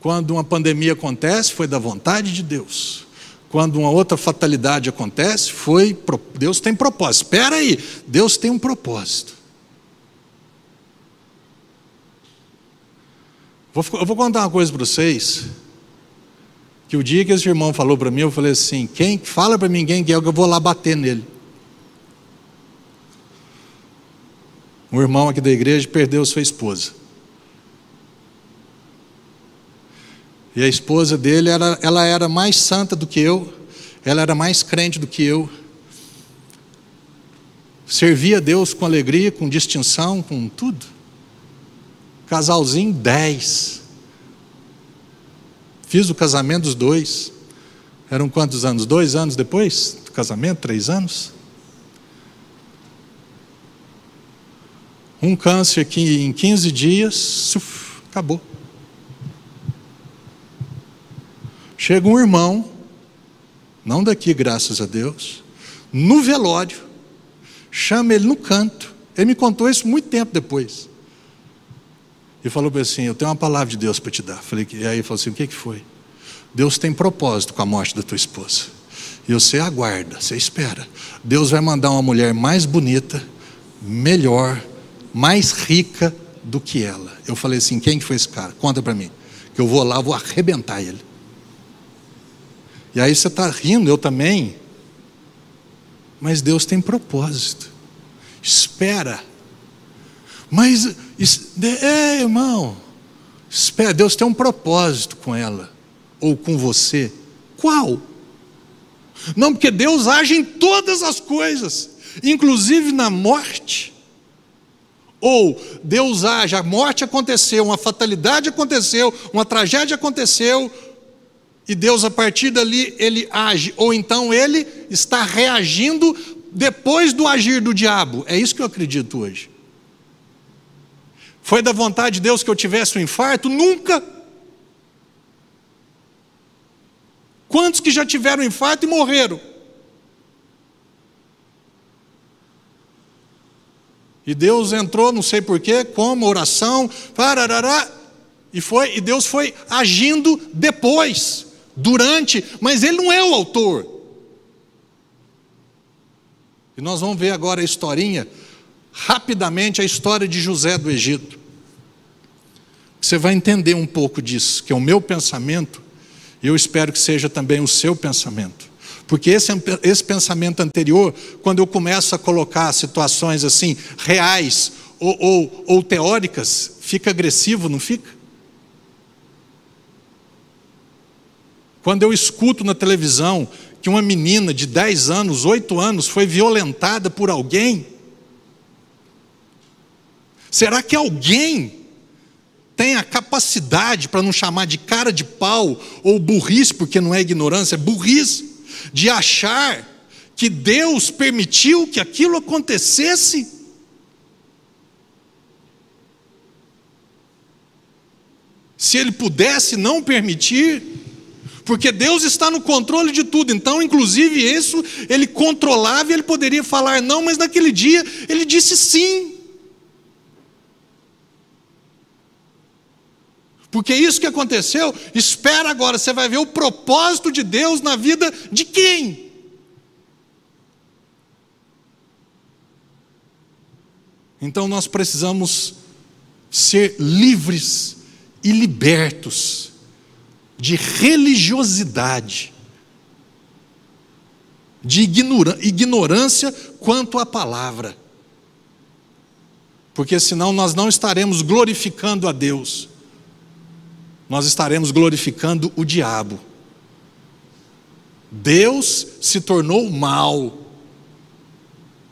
Quando uma pandemia acontece, foi da vontade de Deus. Quando uma outra fatalidade acontece, foi Deus tem propósito. Espera aí, Deus tem um propósito. Eu vou contar uma coisa para vocês. Que o dia que esse irmão falou para mim, eu falei assim: quem fala para mim quem que é, eu vou lá bater nele. Um irmão aqui da igreja perdeu sua esposa. E a esposa dele, era, ela era mais santa do que eu, ela era mais crente do que eu. Servia a Deus com alegria, com distinção, com tudo. Casalzinho 10. Fiz o casamento dos dois. Eram quantos anos? Dois anos depois do casamento? Três anos? Um câncer que em 15 dias, suf, acabou. Chega um irmão, não daqui, graças a Deus, no velório, chama ele no canto. Ele me contou isso muito tempo depois. E falou para assim: Eu tenho uma palavra de Deus para te dar. Falei, e aí ele falou assim: O que, que foi? Deus tem propósito com a morte da tua esposa. E você aguarda, você espera. Deus vai mandar uma mulher mais bonita, melhor, mais rica do que ela. Eu falei assim: Quem que foi esse cara? Conta para mim. Que eu vou lá, vou arrebentar ele. E aí você está rindo, eu também. Mas Deus tem propósito. Espera. Mas, é, irmão, espera, Deus tem um propósito com ela, ou com você. Qual? Não, porque Deus age em todas as coisas, inclusive na morte. Ou Deus age, a morte aconteceu, uma fatalidade aconteceu, uma tragédia aconteceu, e Deus, a partir dali, ele age, ou então ele está reagindo depois do agir do diabo. É isso que eu acredito hoje. Foi da vontade de Deus que eu tivesse um infarto? Nunca. Quantos que já tiveram infarto e morreram? E Deus entrou, não sei porquê, como oração, parará, e foi, e Deus foi agindo depois, durante, mas ele não é o autor. E nós vamos ver agora a historinha, rapidamente a história de José do Egito. Você vai entender um pouco disso, que é o meu pensamento, e eu espero que seja também o seu pensamento. Porque esse, esse pensamento anterior, quando eu começo a colocar situações assim, reais ou, ou, ou teóricas, fica agressivo, não fica? Quando eu escuto na televisão que uma menina de 10 anos, 8 anos, foi violentada por alguém, será que alguém tem a capacidade, para não chamar de cara de pau ou burrice, porque não é ignorância, é burrice, de achar que Deus permitiu que aquilo acontecesse? Se Ele pudesse não permitir, porque Deus está no controle de tudo, então, inclusive, isso ele controlava e ele poderia falar não, mas naquele dia ele disse sim. Porque isso que aconteceu, espera agora, você vai ver o propósito de Deus na vida de quem? Então nós precisamos ser livres e libertos de religiosidade, de ignorância quanto à palavra. Porque senão nós não estaremos glorificando a Deus, nós estaremos glorificando o diabo. Deus se tornou mal,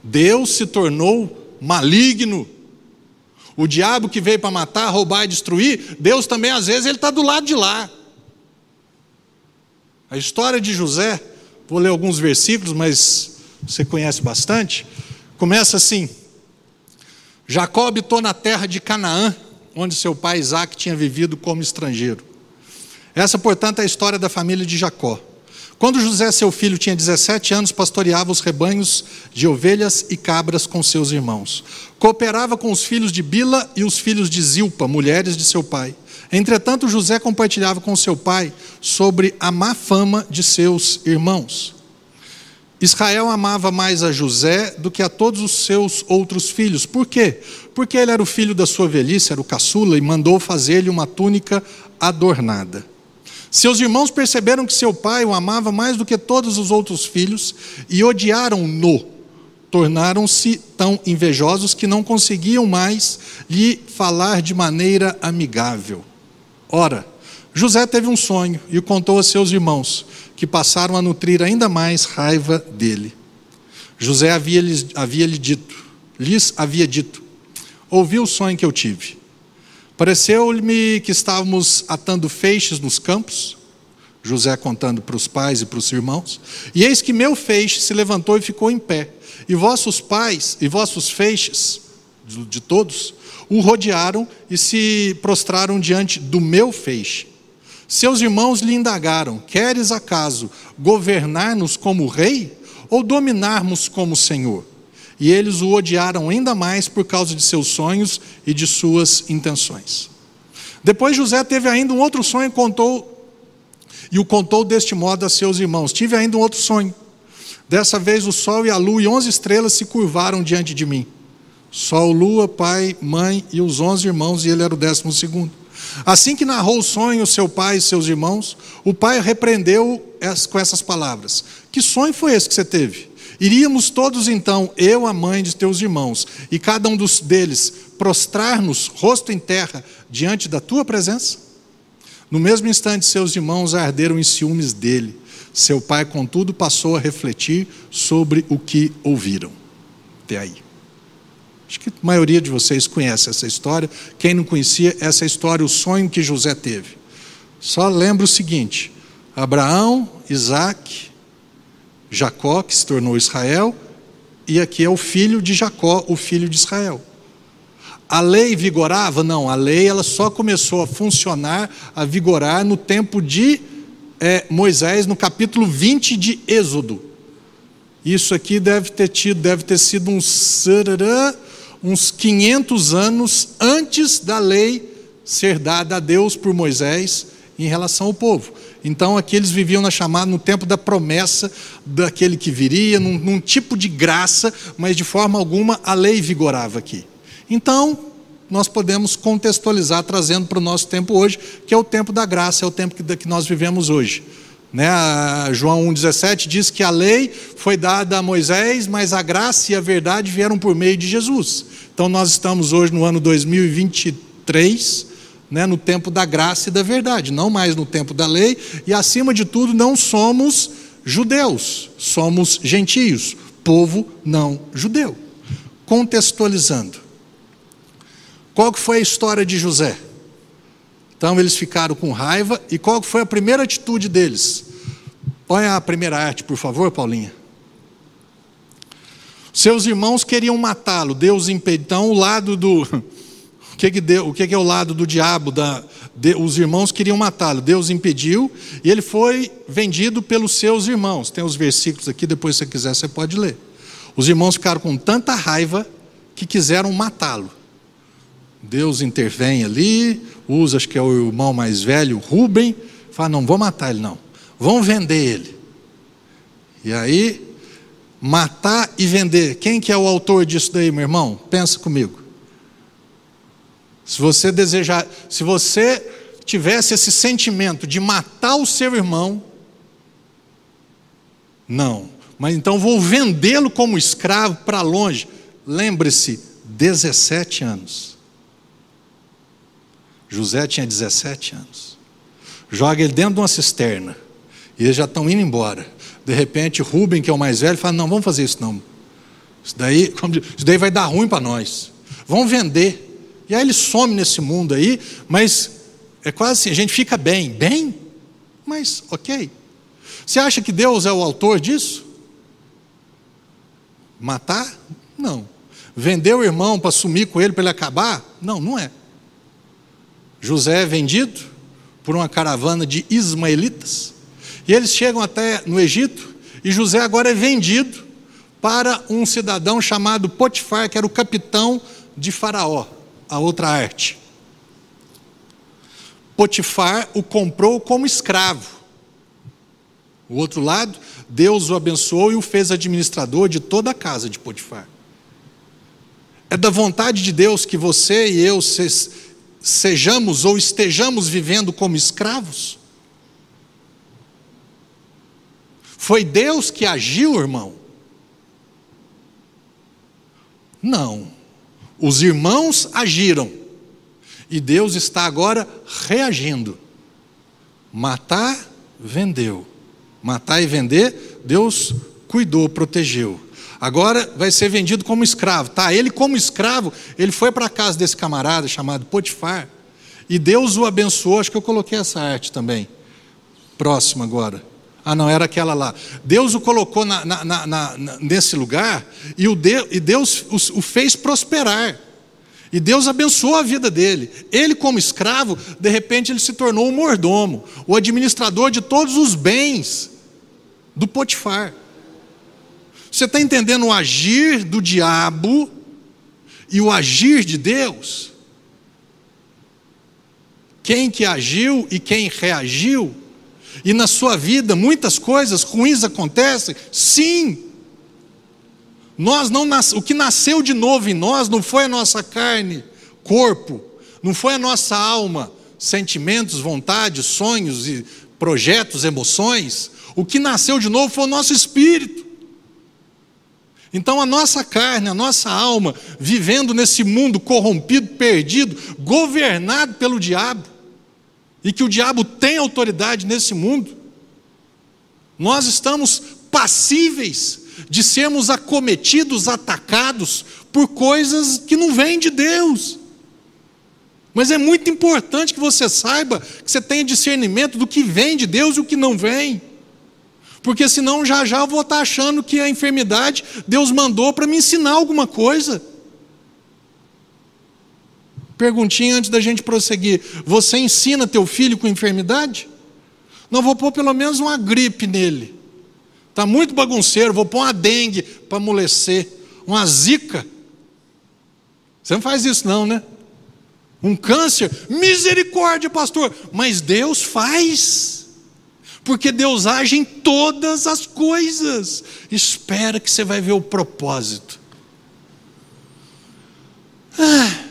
Deus se tornou maligno. O diabo que veio para matar, roubar e destruir, Deus também às vezes ele está do lado de lá. A história de José, vou ler alguns versículos, mas você conhece bastante. Começa assim: Jacó habitou na terra de Canaã, onde seu pai Isaac tinha vivido como estrangeiro. Essa, portanto, é a história da família de Jacó. Quando José, seu filho, tinha 17 anos, pastoreava os rebanhos de ovelhas e cabras com seus irmãos. Cooperava com os filhos de Bila e os filhos de Zilpa, mulheres de seu pai. Entretanto, José compartilhava com seu pai sobre a má fama de seus irmãos. Israel amava mais a José do que a todos os seus outros filhos. Por quê? Porque ele era o filho da sua velhice, era o caçula, e mandou fazer-lhe uma túnica adornada. Seus irmãos perceberam que seu pai o amava mais do que todos os outros filhos e odiaram-no. Tornaram-se tão invejosos que não conseguiam mais lhe falar de maneira amigável. Ora, José teve um sonho e o contou a seus irmãos, que passaram a nutrir ainda mais raiva dele. José havia-lhe havia dito, lhes havia dito: Ouvi o sonho que eu tive. Pareceu-me que estávamos atando feixes nos campos, José contando para os pais e para os irmãos, e eis que meu feixe se levantou e ficou em pé, e vossos pais e vossos feixes, de todos, o rodearam e se prostraram diante do meu feixe. Seus irmãos lhe indagaram: Queres acaso governar-nos como rei ou dominarmos como senhor? E eles o odiaram ainda mais por causa de seus sonhos e de suas intenções. Depois José teve ainda um outro sonho e contou e o contou deste modo a seus irmãos: Tive ainda um outro sonho. Dessa vez o sol e a lua e onze estrelas se curvaram diante de mim. Sol, lua, pai, mãe e os onze irmãos, e ele era o décimo segundo. Assim que narrou o sonho seu pai e seus irmãos, o pai repreendeu com essas palavras: Que sonho foi esse que você teve? Iríamos todos então, eu, a mãe de teus irmãos, e cada um dos deles, prostrar-nos, rosto em terra, diante da tua presença? No mesmo instante, seus irmãos arderam em ciúmes dele. Seu pai, contudo, passou a refletir sobre o que ouviram. Até aí. Acho que a maioria de vocês conhece essa história. Quem não conhecia essa história, o sonho que José teve. Só lembra o seguinte: Abraão, Isaac, Jacó, que se tornou Israel, e aqui é o filho de Jacó, o filho de Israel. A lei vigorava? Não, a lei ela só começou a funcionar, a vigorar no tempo de é, Moisés, no capítulo 20 de Êxodo. Isso aqui deve ter tido, deve ter sido um uns 500 anos antes da lei ser dada a Deus por Moisés em relação ao povo. Então aqui eles viviam na chamada no tempo da promessa daquele que viria, num, num tipo de graça, mas de forma alguma a lei vigorava aqui. Então nós podemos contextualizar trazendo para o nosso tempo hoje, que é o tempo da graça, é o tempo que, que nós vivemos hoje. Né? João 1,17 diz que a lei foi dada a Moisés, mas a graça e a verdade vieram por meio de Jesus. Então nós estamos hoje no ano 2023, né, no tempo da graça e da verdade, não mais no tempo da lei, e acima de tudo, não somos judeus, somos gentios, povo não judeu. Contextualizando. Qual que foi a história de José? Então eles ficaram com raiva, e qual que foi a primeira atitude deles? Põe a primeira arte, por favor, Paulinha. Seus irmãos queriam matá-lo, Deus impediu. Então, o lado do. O que, que, deu, o que, que é o lado do diabo? Da, de, os irmãos queriam matá-lo, Deus impediu, e ele foi vendido pelos seus irmãos. Tem os versículos aqui, depois, se quiser, você pode ler. Os irmãos ficaram com tanta raiva que quiseram matá-lo. Deus intervém ali, usa, acho que é o irmão mais velho, Rubem, fala: não vou matar ele, não. Vão vender ele. E aí, matar e vender. Quem que é o autor disso daí, meu irmão? Pensa comigo. Se você desejar, se você tivesse esse sentimento de matar o seu irmão, não. Mas então vou vendê-lo como escravo para longe. Lembre-se, 17 anos. José tinha 17 anos. Joga ele dentro de uma cisterna. E eles já estão indo embora. De repente, Rubem, que é o mais velho, fala: Não, vamos fazer isso não. Isso daí, *laughs* isso daí vai dar ruim para nós. Vamos vender. E aí ele some nesse mundo aí, mas é quase assim: a gente fica bem. Bem? Mas, ok. Você acha que Deus é o autor disso? Matar? Não. Vender o irmão para sumir com ele para ele acabar? Não, não é. José é vendido por uma caravana de ismaelitas e eles chegam até no Egito, e José agora é vendido para um cidadão chamado Potifar, que era o capitão de Faraó, a outra arte. Potifar o comprou como escravo. O outro lado, Deus o abençoou e o fez administrador de toda a casa de Potifar. É da vontade de Deus que você e eu sejamos ou estejamos vivendo como escravos? Foi Deus que agiu, irmão? Não. Os irmãos agiram. E Deus está agora reagindo. Matar, vendeu. Matar e vender, Deus cuidou, protegeu. Agora vai ser vendido como escravo. Tá, ele como escravo, ele foi para a casa desse camarada chamado Potifar. E Deus o abençoou, acho que eu coloquei essa arte também. Próximo agora. Ah, não, era aquela lá. Deus o colocou na, na, na, nesse lugar e, o de, e Deus o, o fez prosperar. E Deus abençoou a vida dele. Ele, como escravo, de repente ele se tornou o mordomo, o administrador de todos os bens do Potifar. Você está entendendo o agir do diabo e o agir de Deus? Quem que agiu e quem reagiu? E na sua vida muitas coisas ruins acontecem? Sim. Nós não nas... o que nasceu de novo em nós não foi a nossa carne, corpo, não foi a nossa alma, sentimentos, vontades, sonhos e projetos, emoções. O que nasceu de novo foi o nosso espírito. Então a nossa carne, a nossa alma, vivendo nesse mundo corrompido, perdido, governado pelo diabo, e que o diabo tem autoridade nesse mundo, nós estamos passíveis de sermos acometidos, atacados por coisas que não vêm de Deus. Mas é muito importante que você saiba, que você tenha discernimento do que vem de Deus e o que não vem. Porque senão já já eu vou estar achando que a enfermidade Deus mandou para me ensinar alguma coisa. Perguntinha antes da gente prosseguir: você ensina teu filho com enfermidade? Não vou pôr pelo menos uma gripe nele. Está muito bagunceiro, vou pôr uma dengue para amolecer, uma zika. Você não faz isso, não, né? Um câncer, misericórdia, pastor. Mas Deus faz, porque Deus age em todas as coisas. Espera que você vai ver o propósito. Ah.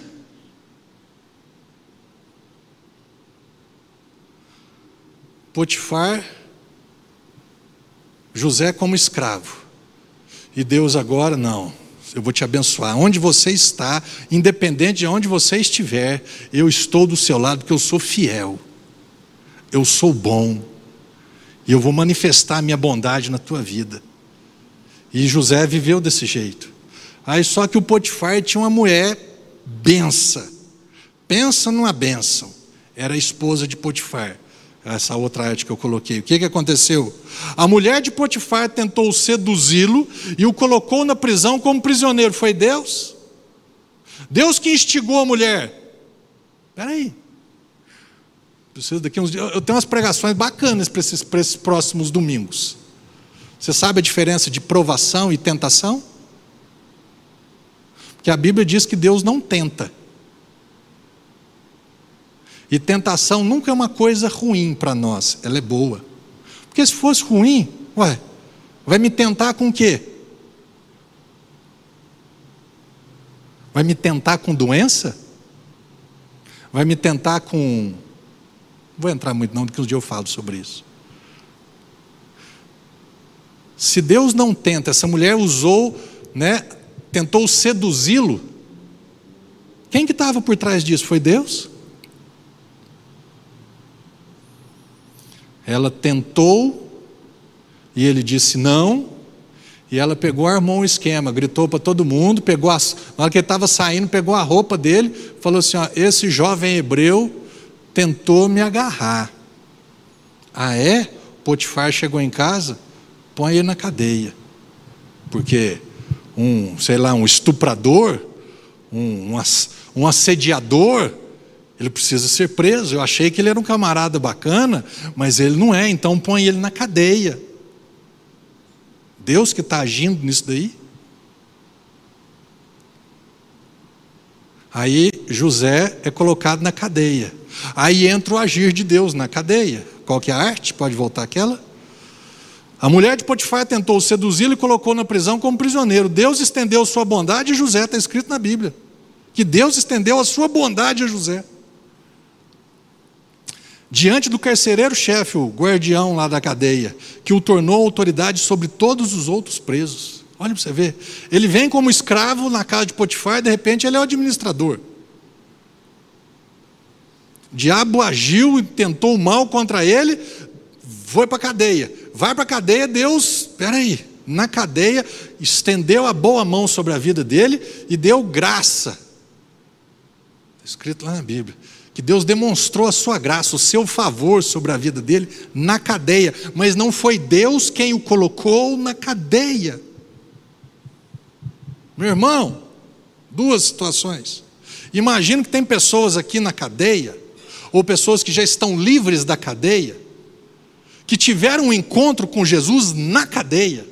Potifar, José como escravo. E Deus agora, não, eu vou te abençoar. Onde você está, independente de onde você estiver, eu estou do seu lado porque eu sou fiel. Eu sou bom. E eu vou manifestar a minha bondade na tua vida. E José viveu desse jeito. Aí só que o Potifar tinha uma mulher bença. Pensa numa bênção. Era a esposa de Potifar essa outra arte que eu coloquei. O que, que aconteceu? A mulher de Potifar tentou seduzi-lo e o colocou na prisão como prisioneiro. Foi Deus? Deus que instigou a mulher. Espera aí. Preciso daqui uns dias. Eu tenho umas pregações bacanas para esses, para esses próximos domingos. Você sabe a diferença de provação e tentação? Porque a Bíblia diz que Deus não tenta. E tentação nunca é uma coisa ruim para nós, ela é boa. Porque se fosse ruim, ué, vai me tentar com o quê? Vai me tentar com doença? Vai me tentar com. Vou entrar muito não, porque um dia eu falo sobre isso. Se Deus não tenta, essa mulher usou, né, tentou seduzi-lo. Quem que estava por trás disso? Foi Deus? Ela tentou e ele disse não. E ela pegou, armou um esquema, gritou para todo mundo, pegou as, na hora que ele estava saindo, pegou a roupa dele, falou assim: ó, esse jovem hebreu tentou me agarrar. Ah, é? Potifar chegou em casa, põe ele na cadeia. Porque um, sei lá, um estuprador, um, um, um assediador, ele precisa ser preso. Eu achei que ele era um camarada bacana, mas ele não é, então põe ele na cadeia. Deus que está agindo nisso daí. Aí José é colocado na cadeia. Aí entra o agir de Deus na cadeia. Qual que é a arte? Pode voltar aquela? A mulher de Potifar tentou seduzi-lo e colocou na prisão como prisioneiro. Deus estendeu sua bondade e José está escrito na Bíblia. Que Deus estendeu a sua bondade a José diante do carcereiro-chefe, o guardião lá da cadeia, que o tornou autoridade sobre todos os outros presos. Olha para você ver. Ele vem como escravo na casa de Potifar e de repente ele é o administrador. O diabo agiu e tentou mal contra ele, foi para a cadeia. Vai para a cadeia, Deus, espera aí, na cadeia, estendeu a boa mão sobre a vida dele e deu graça. Está escrito lá na Bíblia que Deus demonstrou a sua graça, o seu favor sobre a vida dele na cadeia, mas não foi Deus quem o colocou na cadeia. Meu irmão, duas situações. Imagino que tem pessoas aqui na cadeia, ou pessoas que já estão livres da cadeia, que tiveram um encontro com Jesus na cadeia,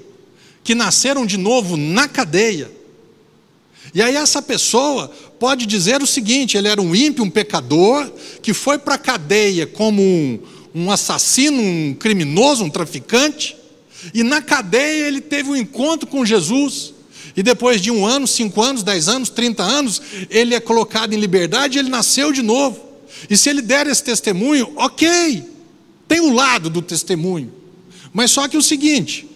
que nasceram de novo na cadeia. E aí essa pessoa pode dizer o seguinte: ele era um ímpio, um pecador, que foi para a cadeia como um, um assassino, um criminoso, um traficante, e na cadeia ele teve um encontro com Jesus. E depois de um ano, cinco anos, dez anos, trinta anos, ele é colocado em liberdade e ele nasceu de novo. E se ele der esse testemunho, ok, tem o lado do testemunho. Mas só que o seguinte: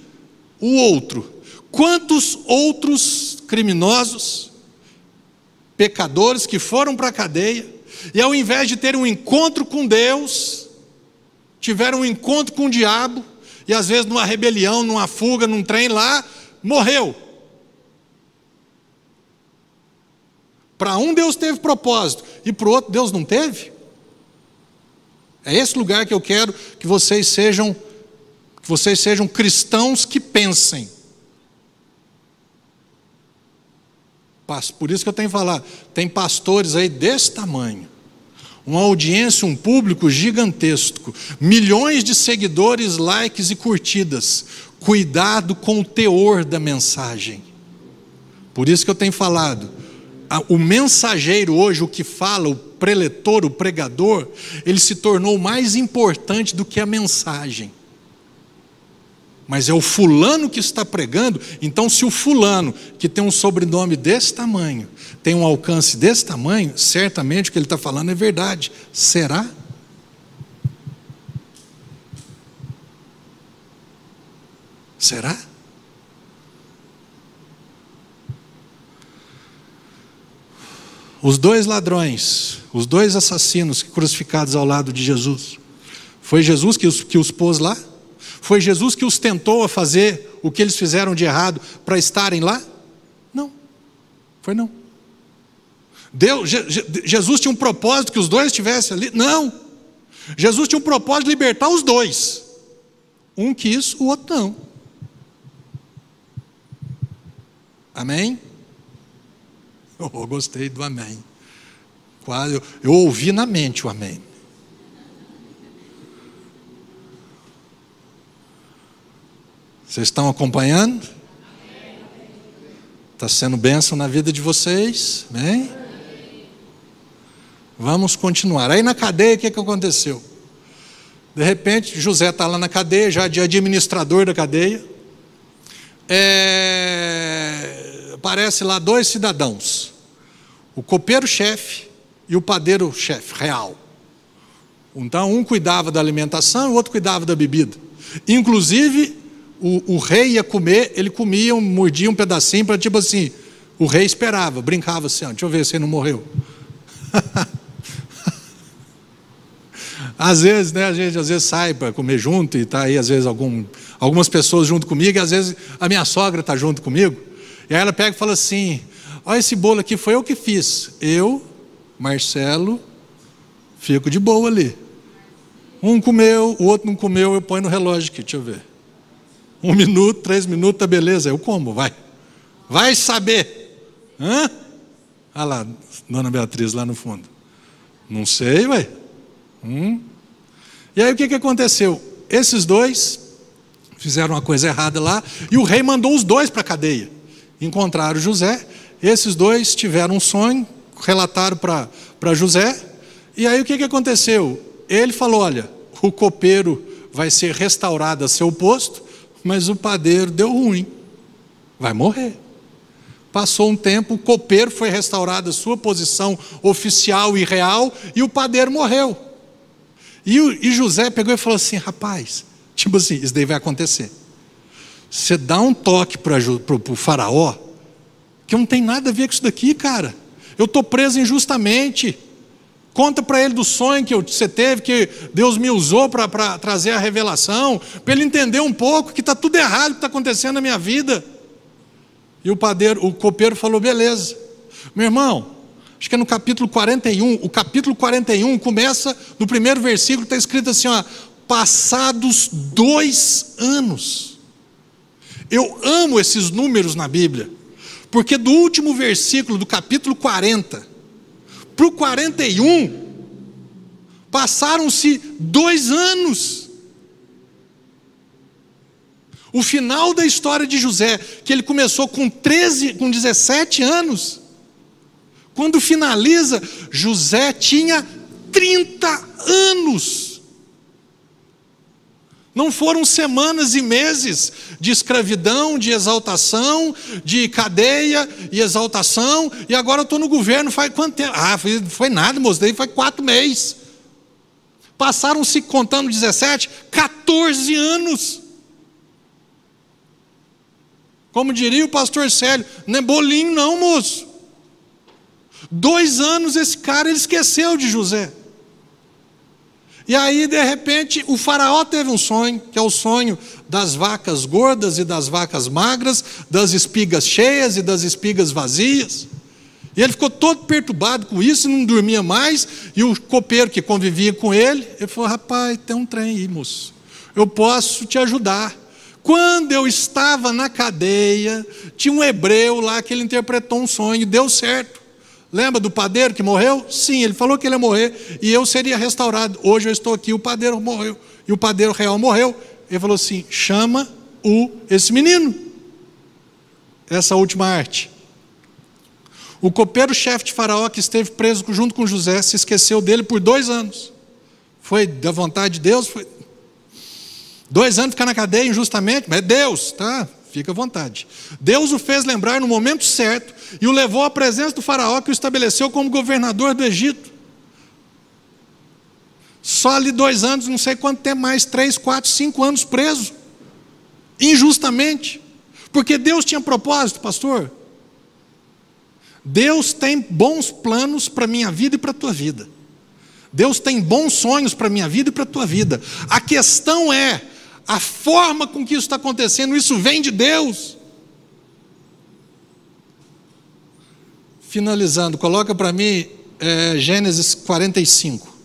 o outro, quantos outros criminosos, pecadores que foram para a cadeia, e ao invés de ter um encontro com Deus, tiveram um encontro com o diabo, e às vezes numa rebelião, numa fuga, num trem lá, morreu. Para um Deus teve propósito, e para o outro Deus não teve. É esse lugar que eu quero que vocês sejam, que vocês sejam cristãos que pensem. Por isso que eu tenho que falar, tem pastores aí desse tamanho, uma audiência, um público gigantesco, milhões de seguidores, likes e curtidas. Cuidado com o teor da mensagem. Por isso que eu tenho falado, o mensageiro hoje, o que fala, o preletor, o pregador, ele se tornou mais importante do que a mensagem. Mas é o fulano que está pregando, então se o fulano, que tem um sobrenome desse tamanho, tem um alcance desse tamanho, certamente o que ele está falando é verdade. Será? Será? Os dois ladrões, os dois assassinos crucificados ao lado de Jesus, foi Jesus que os, que os pôs lá? Foi Jesus que os tentou a fazer o que eles fizeram de errado para estarem lá? Não, foi não. Deus, Jesus tinha um propósito que os dois estivessem ali? Não. Jesus tinha um propósito de libertar os dois. Um quis, o outro não. Amém? *laughs* Oh, gostei do amém. Quase, eu, eu ouvi na mente o amém. Vocês estão acompanhando? Está sendo bênção na vida de vocês? Amém? Vamos continuar. Aí na cadeia, o que, que aconteceu? De repente, José está lá na cadeia, já de administrador da cadeia. É, aparece lá dois cidadãos: o copeiro-chefe e o padeiro-chefe, real. Então, um cuidava da alimentação o outro cuidava da bebida. Inclusive, o, o rei ia comer, ele comia, mordia um pedacinho para tipo assim. O rei esperava, brincava assim: ó, deixa eu ver se ele não morreu. *laughs* Às vezes, né, a gente às vezes sai para comer junto e está aí, às vezes, algum, algumas pessoas junto comigo, e às vezes a minha sogra está junto comigo, e aí ela pega e fala assim: Olha, esse bolo aqui foi eu que fiz. Eu, Marcelo, fico de boa ali. Um comeu, o outro não comeu, eu ponho no relógio aqui, deixa eu ver. Um minuto, três minutos, tá beleza, eu como, vai. Vai saber. Hã? Olha lá, dona Beatriz lá no fundo. Não sei, ué. Hum? E aí o que, que aconteceu? Esses dois fizeram uma coisa errada lá e o rei mandou os dois para a cadeia. Encontraram José, esses dois tiveram um sonho, relataram para José, e aí o que, que aconteceu? Ele falou: olha, o copeiro vai ser restaurado a seu posto, mas o padeiro deu ruim, vai morrer. Passou um tempo, o copeiro foi restaurado a sua posição oficial e real, e o padeiro morreu. E, e José pegou e falou assim: rapaz, tipo assim, isso daí vai acontecer. Você dá um toque para o faraó, que não tem nada a ver com isso daqui, cara. Eu estou preso injustamente. Conta para ele do sonho que você teve, que Deus me usou para trazer a revelação, para ele entender um pouco que está tudo errado que está acontecendo na minha vida. E o padeiro, o copeiro falou: beleza. Meu irmão, acho que é no capítulo 41, o capítulo 41 começa no primeiro versículo, está escrito assim: ó, passados dois anos. Eu amo esses números na Bíblia, porque do último versículo do capítulo 40 para o 41, passaram-se dois anos. O final da história de José, que ele começou com 13, com 17 anos, quando finaliza, José tinha 30 anos. Não foram semanas e meses de escravidão, de exaltação, de cadeia e exaltação, e agora eu estou no governo faz quanto tempo? Ah, foi, foi nada, daí foi quatro meses. Passaram-se, contando 17, 14 anos. Como diria o pastor Célio, não é bolinho, não, moço. Dois anos esse cara ele esqueceu de José. E aí, de repente, o faraó teve um sonho, que é o sonho das vacas gordas e das vacas magras, das espigas cheias e das espigas vazias. E ele ficou todo perturbado com isso, não dormia mais. E o copeiro que convivia com ele, ele falou: Rapaz, tem um trem aí, moço. Eu posso te ajudar. Quando eu estava na cadeia, tinha um hebreu lá que ele interpretou um sonho, deu certo. Lembra do padeiro que morreu? Sim, ele falou que ele ia morrer e eu seria restaurado. Hoje eu estou aqui, o padeiro morreu. E o padeiro real morreu. Ele falou assim: chama o esse menino. Essa última arte. O copeiro-chefe de Faraó, que esteve preso junto com José, se esqueceu dele por dois anos. Foi da vontade de Deus? Foi. Dois anos ficar na cadeia injustamente, mas é Deus, tá? Fica à vontade. Deus o fez lembrar no momento certo e o levou à presença do Faraó, que o estabeleceu como governador do Egito. Só ali dois anos, não sei quanto tempo mais, três, quatro, cinco anos preso, injustamente, porque Deus tinha propósito, pastor. Deus tem bons planos para a minha vida e para a tua vida. Deus tem bons sonhos para a minha vida e para a tua vida. A questão é a forma com que isso está acontecendo, isso vem de Deus. Finalizando, coloca para mim é, Gênesis 45.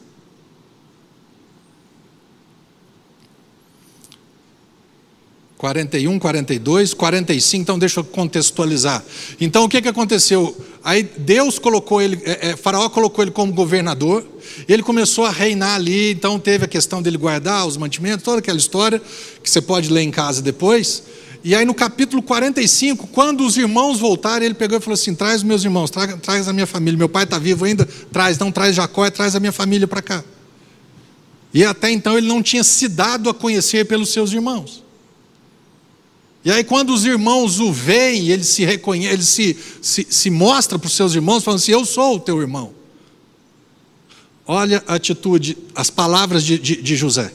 41, 42, 45, então deixa eu contextualizar. Então o que, que aconteceu? Aí Deus colocou ele, é, é, Faraó colocou ele como governador, ele começou a reinar ali, então teve a questão dele guardar os mantimentos, toda aquela história, que você pode ler em casa depois. E aí no capítulo 45, quando os irmãos voltaram, ele pegou e falou assim: traz meus irmãos, traz, traz a minha família, meu pai está vivo ainda, traz, não traz Jacó, traz a minha família para cá. E até então ele não tinha se dado a conhecer pelos seus irmãos. E aí, quando os irmãos o veem, ele se reconhece, ele se, se, se mostra para os seus irmãos, falando assim: Eu sou o teu irmão. Olha a atitude, as palavras de, de, de José.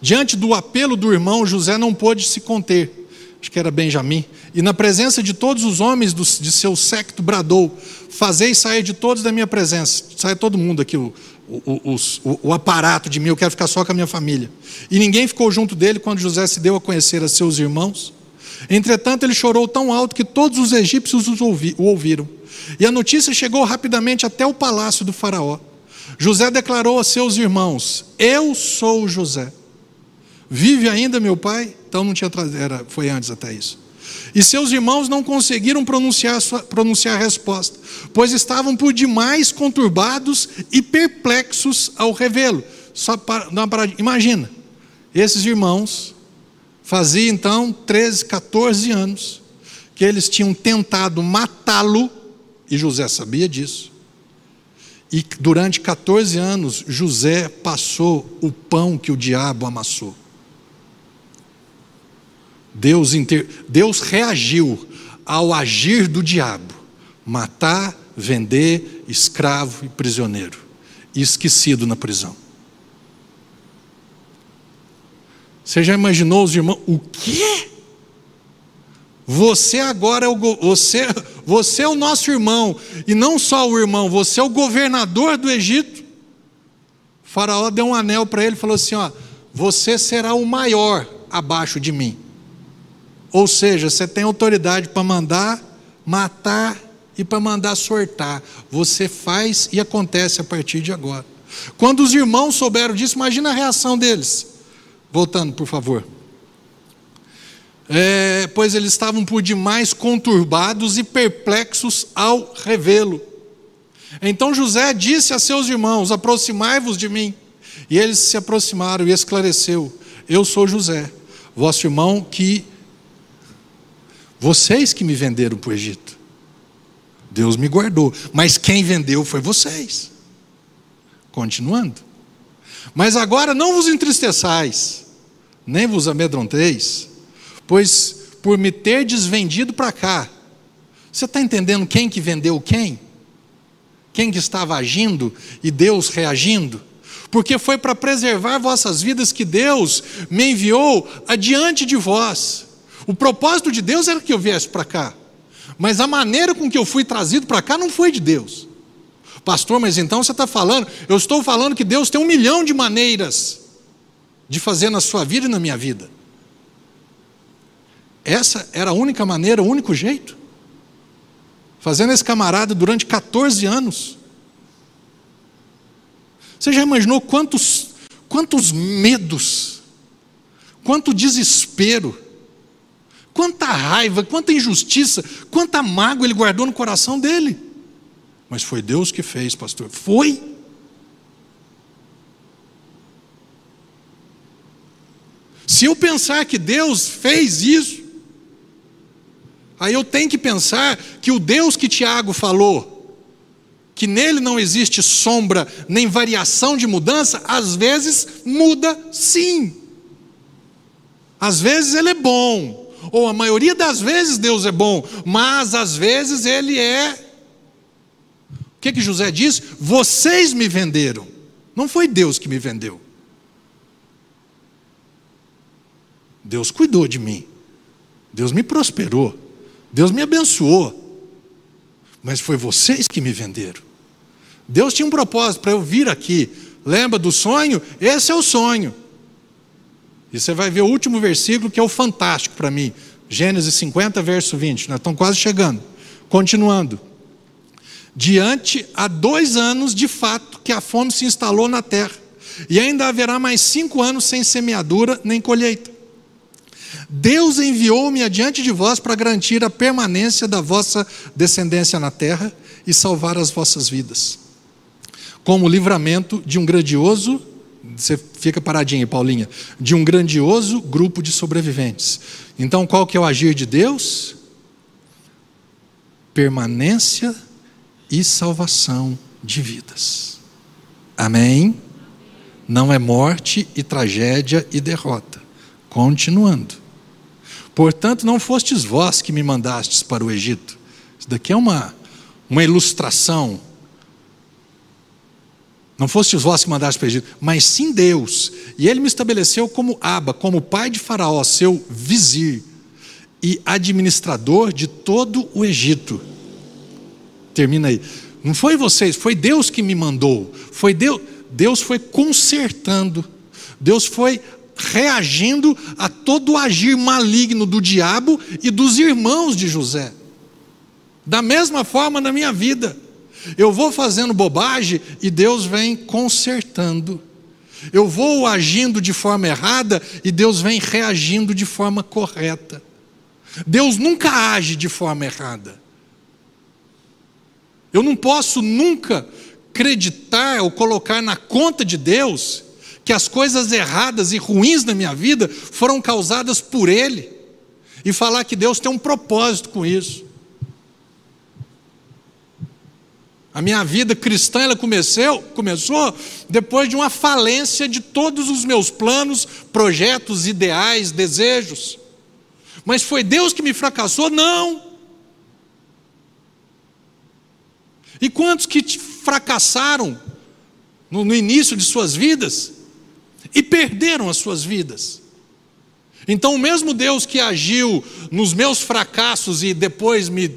Diante do apelo do irmão, José não pôde se conter, acho que era Benjamim, e na presença de todos os homens do, de seu séquito bradou: Fazei sair de todos da minha presença, sai todo mundo aqui, o, o, o, o, aparato de mim, eu quero ficar só com a minha família. E ninguém ficou junto dele quando José se deu a conhecer a seus irmãos. Entretanto, ele chorou tão alto que todos os egípcios o ouviram. E a notícia chegou rapidamente até o palácio do Faraó. José declarou a seus irmãos: Eu sou José. Vive ainda meu pai? Então não tinha era, foi antes até isso. E seus irmãos não conseguiram pronunciar, sua, pronunciar a resposta, pois estavam por demais conturbados e perplexos ao revê-lo. Só para, imagina, esses irmãos Fazia então 13, 14 anos que eles tinham tentado matá-lo, e José sabia disso. E durante 14 anos, José passou o pão que o diabo amassou. Deus, inter... Deus reagiu ao agir do diabo: matar, vender, escravo e prisioneiro, esquecido na prisão. Você já imaginou os irmãos? O quê? Você agora é o você, você é o nosso irmão e não só o irmão, você é o governador do Egito. O faraó deu um anel para ele e falou assim: ó, você será o maior abaixo de mim. Ou seja, você tem autoridade para mandar matar e para mandar sortar. Você faz e acontece a partir de agora. Quando os irmãos souberam disso, imagina a reação deles. Voltando, por favor. É, pois eles estavam por demais conturbados e perplexos ao revê-lo. Então José disse a seus irmãos: Aproximai-vos de mim. E eles se aproximaram e esclareceu: Eu sou José, vosso irmão que vocês que me venderam para o Egito. Deus me guardou, mas quem vendeu foi vocês. Continuando. Mas agora não vos entristeçais, nem vos amedronteis, pois por me ter desvendido para cá, você está entendendo quem que vendeu quem? Quem que estava agindo e Deus reagindo? Porque foi para preservar vossas vidas que Deus me enviou adiante de vós. O propósito de Deus era que eu viesse para cá, mas a maneira com que eu fui trazido para cá não foi de Deus. Pastor, mas então você está falando, eu estou falando que Deus tem um milhão de maneiras de fazer na sua vida e na minha vida. Essa era a única maneira, o único jeito. Fazendo esse camarada durante 14 anos. Você já imaginou quantos, quantos medos, quanto desespero, quanta raiva, quanta injustiça, quanta mágoa ele guardou no coração dele? Mas foi Deus que fez, pastor. Foi. Se eu pensar que Deus fez isso, aí eu tenho que pensar que o Deus que Tiago falou, que nele não existe sombra nem variação de mudança, às vezes muda sim. Às vezes ele é bom, ou a maioria das vezes Deus é bom, mas às vezes ele é. O que, que José diz? Vocês me venderam, não foi Deus que me vendeu. Deus cuidou de mim, Deus me prosperou, Deus me abençoou, mas foi vocês que me venderam. Deus tinha um propósito para eu vir aqui. Lembra do sonho? Esse é o sonho. E você vai ver o último versículo que é o fantástico para mim. Gênesis 50, verso 20. Nós estamos quase chegando. Continuando. Diante há dois anos, de fato, que a fome se instalou na terra, e ainda haverá mais cinco anos sem semeadura nem colheita. Deus enviou-me adiante de vós para garantir a permanência da vossa descendência na terra e salvar as vossas vidas, como livramento de um grandioso, você fica paradinho, Paulinha, de um grandioso grupo de sobreviventes. Então, qual que é o agir de Deus? Permanência e salvação de vidas. Amém? Não é morte e tragédia e derrota. Continuando. Portanto, não fostes vós que me mandastes para o Egito. Isso daqui é uma, uma ilustração. Não fostes vós que mandastes para o Egito, mas sim Deus. E ele me estabeleceu como Aba, como pai de Faraó, seu vizir, e administrador de todo o Egito. Termina aí. Não foi vocês, foi Deus que me mandou. Foi Deus, Deus foi consertando. Deus foi reagindo a todo o agir maligno do diabo e dos irmãos de José. Da mesma forma na minha vida, eu vou fazendo bobagem e Deus vem consertando. Eu vou agindo de forma errada e Deus vem reagindo de forma correta. Deus nunca age de forma errada. Eu não posso nunca acreditar ou colocar na conta de Deus que as coisas erradas e ruins na minha vida foram causadas por Ele, e falar que Deus tem um propósito com isso. A minha vida cristã ela começou, começou depois de uma falência de todos os meus planos, projetos, ideais, desejos. Mas foi Deus que me fracassou? Não. E quantos que fracassaram no, no início de suas vidas? e perderam as suas vidas. Então, o mesmo Deus que agiu nos meus fracassos e depois me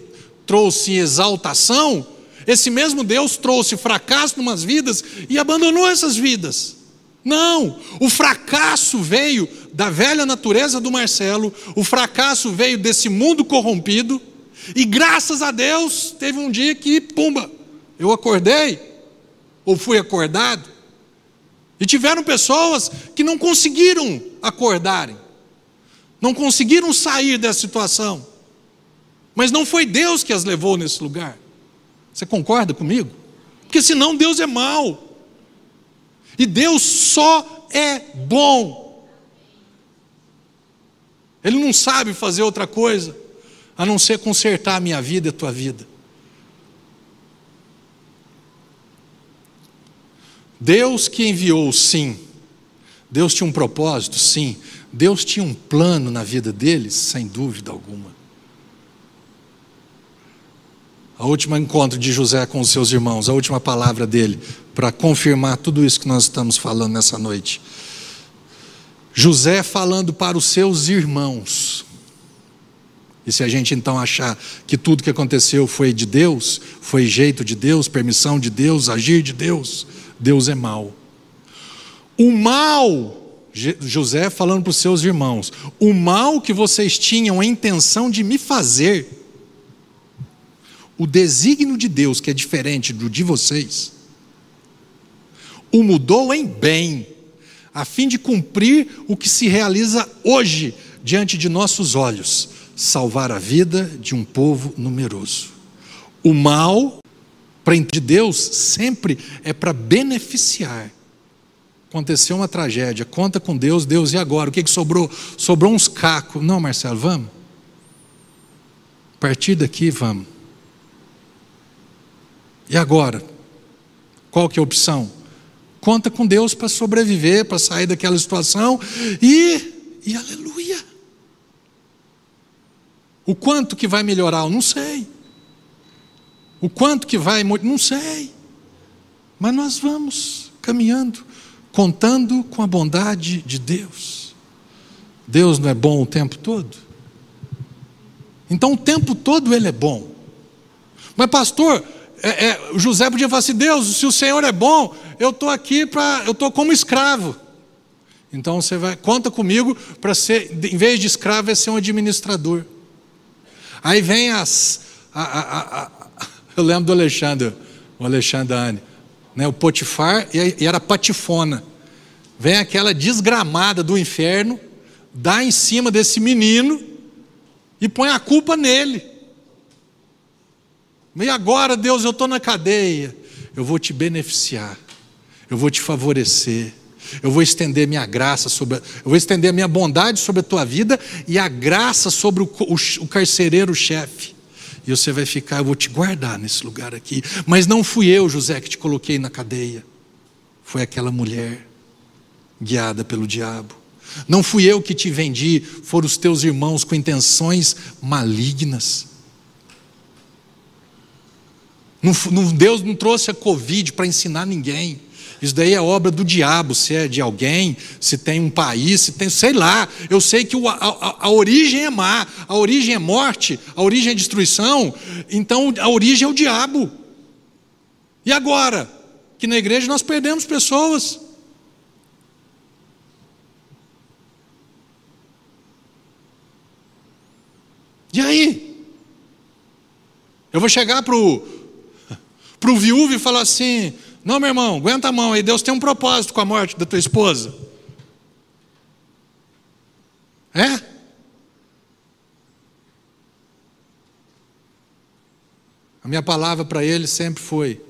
trouxe exaltação, esse mesmo Deus trouxe fracasso em umas vidas e abandonou essas vidas. Não, o fracasso veio da velha natureza do Marcelo, o fracasso veio desse mundo corrompido, e graças a Deus teve um dia que, pumba, eu acordei, ou fui acordado, e tiveram pessoas que não conseguiram acordarem, não conseguiram sair dessa situação. Mas não foi Deus que as levou nesse lugar. Você concorda comigo? Porque senão Deus é mau. E Deus só é bom. Ele não sabe fazer outra coisa a não ser consertar a minha vida e a tua vida. Deus que enviou, sim. Deus tinha um propósito, sim. Deus tinha um plano na vida deles, sem dúvida alguma. A última encontro de José com os seus irmãos, a última palavra dele, para confirmar tudo isso que nós estamos falando nessa noite. José falando para os seus irmãos. E se a gente então achar que tudo que aconteceu foi de Deus, foi jeito de Deus, permissão de Deus, agir de Deus, Deus é mau. O mal, José falando para os seus irmãos, o mal que vocês tinham a intenção de me fazer, o desígnio de Deus, que é diferente do de vocês, o mudou em bem, a fim de cumprir o que se realiza hoje diante de nossos olhos salvar a vida de um povo numeroso. O mal para de Deus sempre é para beneficiar. Aconteceu uma tragédia, conta com Deus, Deus, e agora? O que, que sobrou? Sobrou uns cacos. Não, Marcelo, vamos. A partir daqui, vamos. E agora? Qual que é a opção? Conta com Deus para sobreviver, para sair daquela situação e, e aleluia. O quanto que vai melhorar, eu não sei. O quanto que vai, não sei. Mas nós vamos caminhando, contando com a bondade de Deus. Deus não é bom o tempo todo? Então o tempo todo ele é bom. Mas, pastor, é, é, José podia falar assim: Deus, se o Senhor é bom, eu estou aqui para. Eu estou como escravo. Então você vai, conta comigo para ser, em vez de escravo, é ser um administrador. Aí vem as. A, a, a, *laughs* eu lembro do Alexandre, o Alexandre Anne, né, o Potifar, e, e era patifona. Vem aquela desgramada do inferno, dá em cima desse menino e põe a culpa nele. E agora, Deus, eu estou na cadeia. Eu vou te beneficiar, eu vou te favorecer, eu vou estender minha graça sobre, eu vou estender a minha bondade sobre a tua vida e a graça sobre o, o, o carcereiro-chefe. E você vai ficar, eu vou te guardar nesse lugar aqui. Mas não fui eu, José, que te coloquei na cadeia. Foi aquela mulher, guiada pelo diabo. Não fui eu que te vendi, foram os teus irmãos com intenções malignas. Não, Deus não trouxe a Covid para ensinar ninguém. Isso daí é obra do diabo, se é de alguém, se tem um país, se tem, sei lá. Eu sei que a, a, a, origem é má, a origem é morte, a origem é destruição, então a origem é o diabo. E agora? Que na igreja nós perdemos pessoas. E aí? Eu vou chegar para o viúvo e falar assim: não, meu irmão, aguenta a mão aí, Deus tem um propósito com a morte da tua esposa. É? A minha palavra para ele sempre foi: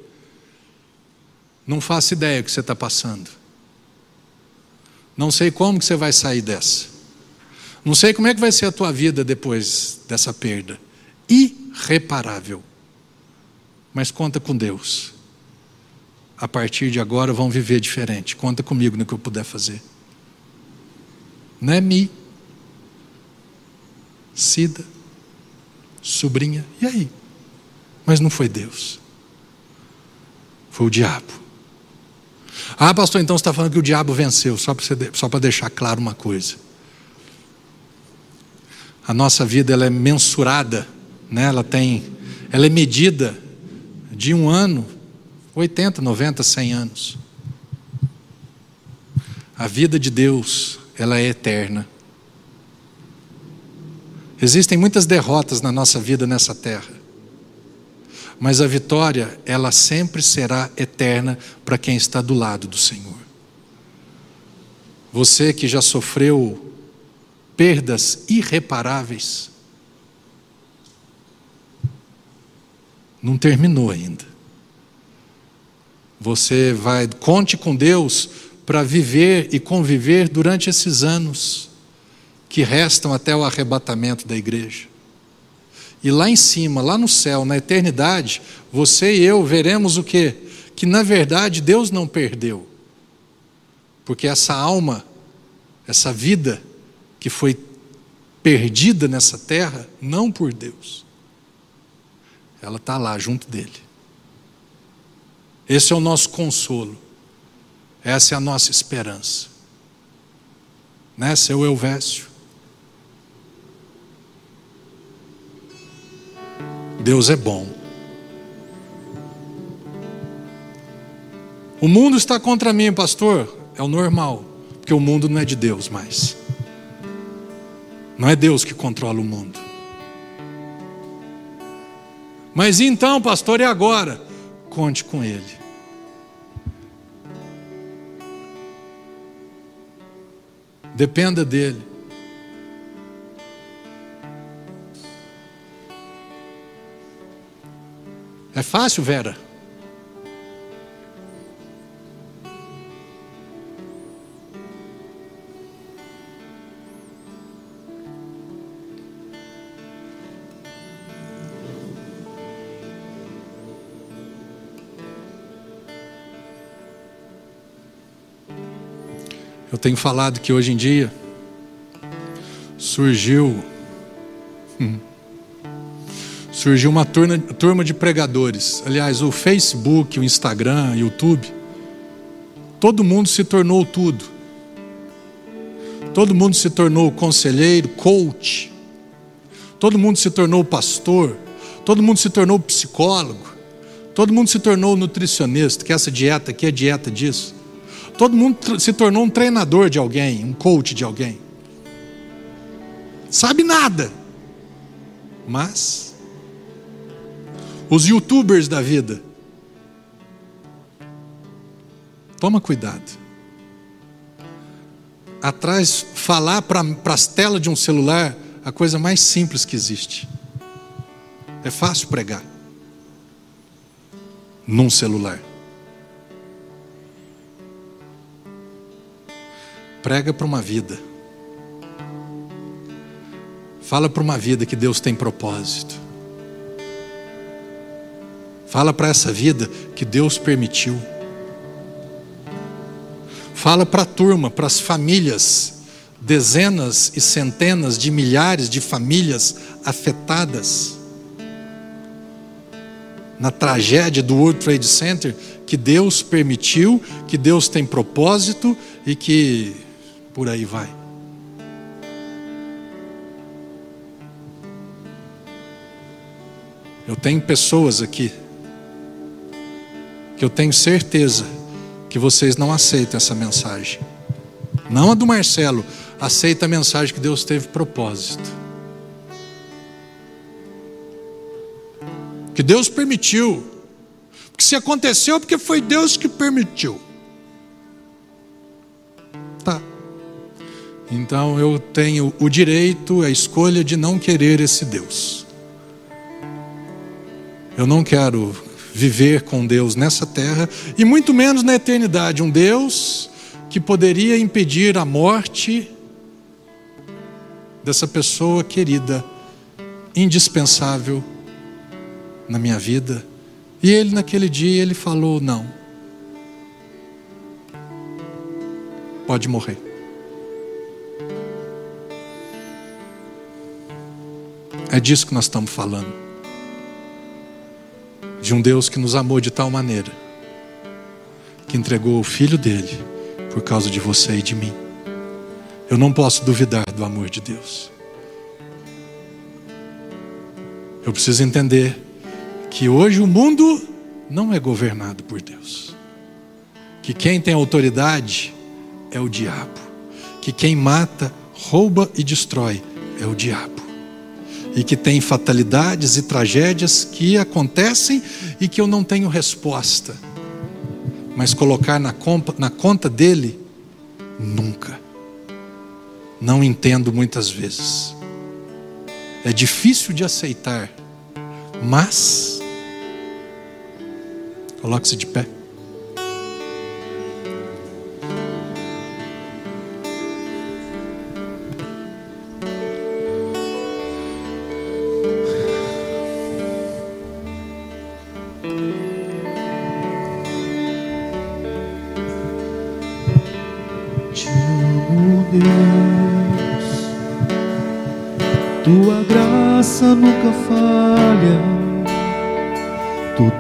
não faço ideia o que você está passando. Não sei como que você vai sair dessa. Não sei como é que vai ser a tua vida depois dessa perda. Irreparável mas conta com Deus. A partir de agora vão viver diferente. Conta comigo no que eu puder fazer. Não é mi, Cida, sobrinha, e aí? Mas não foi Deus, foi o diabo. Ah, pastor, então você está falando que o diabo venceu, só para, só para deixar claro uma coisa. A nossa vida ela é mensurada, né? ela tem, ela é medida de um ano, 80, 90, 100 anos. A vida de Deus, ela é eterna. Existem muitas derrotas na nossa vida nessa terra. Mas a vitória, ela sempre será eterna para quem está do lado do Senhor. Você que já sofreu perdas irreparáveis, não terminou ainda. Você vai, conte com Deus para viver e conviver durante esses anos que restam até o arrebatamento da igreja. E lá em cima, lá no céu, na eternidade, você e eu veremos o que? Que na verdade Deus não perdeu. Porque essa alma, essa vida que foi perdida nessa terra, não por Deus, ela está lá junto dele. Esse é o nosso consolo. Essa é a nossa esperança. Né, seu Elvésio? Deus é bom. O mundo está contra mim, pastor. É o normal, porque o mundo não é de Deus mais. Não é Deus que controla o mundo. Mas então, pastor, e agora? Conte com Ele. Dependa dele. É fácil, Vera? Eu tenho falado que hoje em dia surgiu hum, surgiu uma turma, turma de pregadores. Aliás, o Facebook, o Instagram, o YouTube, todo mundo se tornou tudo. Todo mundo se tornou conselheiro, coach. Todo mundo se tornou pastor. Todo mundo se tornou psicólogo. Todo mundo se tornou nutricionista, que essa dieta aqui é dieta disso. Todo mundo se tornou um treinador de alguém, um coach de alguém. Sabe nada. Mas os youtubers da vida. Toma cuidado. Atrás, falar para as telas de um celular a coisa mais simples que existe. É fácil pregar. Num celular. Prega para uma vida. Fala para uma vida que Deus tem propósito. Fala para essa vida que Deus permitiu. Fala para a turma, para as famílias, dezenas e centenas de milhares de famílias afetadas na tragédia do World Trade Center, que Deus permitiu, que Deus tem propósito e que por aí vai. Eu tenho pessoas aqui que eu tenho certeza que vocês não aceitam essa mensagem. Não a do Marcelo, aceita a mensagem que Deus teve propósito. Que Deus permitiu. Porque se aconteceu, porque foi Deus que permitiu. Então eu tenho o direito, a escolha de não querer esse Deus. Eu não quero viver com Deus nessa terra e muito menos na eternidade. Um Deus que poderia impedir a morte dessa pessoa querida, indispensável na minha vida. E ele naquele dia ele falou: "Não. Pode morrer." É disso que nós estamos falando de um Deus que nos amou de tal maneira que entregou o filho dele por causa de você e de mim. Eu não posso duvidar do amor de Deus. Eu preciso entender que hoje o mundo não é governado por Deus. Que quem tem autoridade é o diabo. Que quem mata, rouba e destrói é o diabo e que tem fatalidades e tragédias que acontecem e que eu não tenho resposta. Mas colocar na, conta, na conta dele, nunca. Não entendo muitas vezes. É difícil de aceitar, mas. Coloque-se de pé.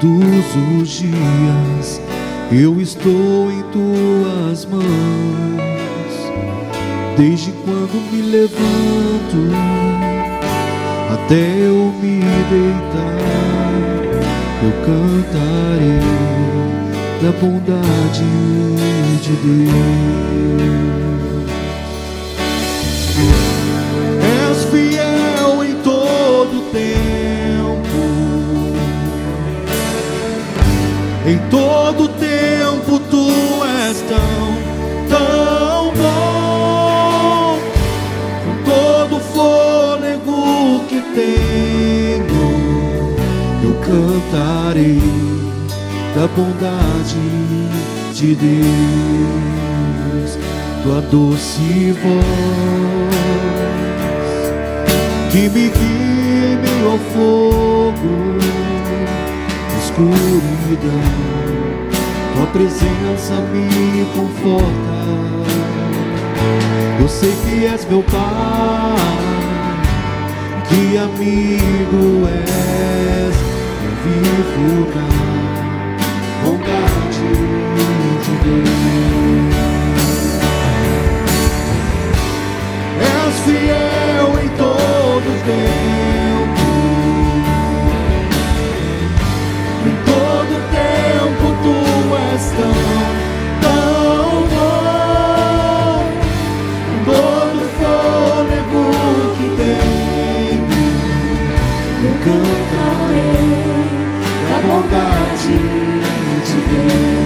Todos os dias eu estou em tuas mãos. Desde quando me levanto até eu me deitar, eu cantarei da bondade de Deus. Todo tempo tu és tão, tão bom. Com todo fôlego que tenho, eu cantarei da bondade de Deus, tua doce voz que me guia ao fogo escuridão, tua presença me conforta. Eu sei que és meu Pai, que amigo és. Eu vivo na vontade de Deus. És fiel em todo tempo. Cantarei da bondade de Deus.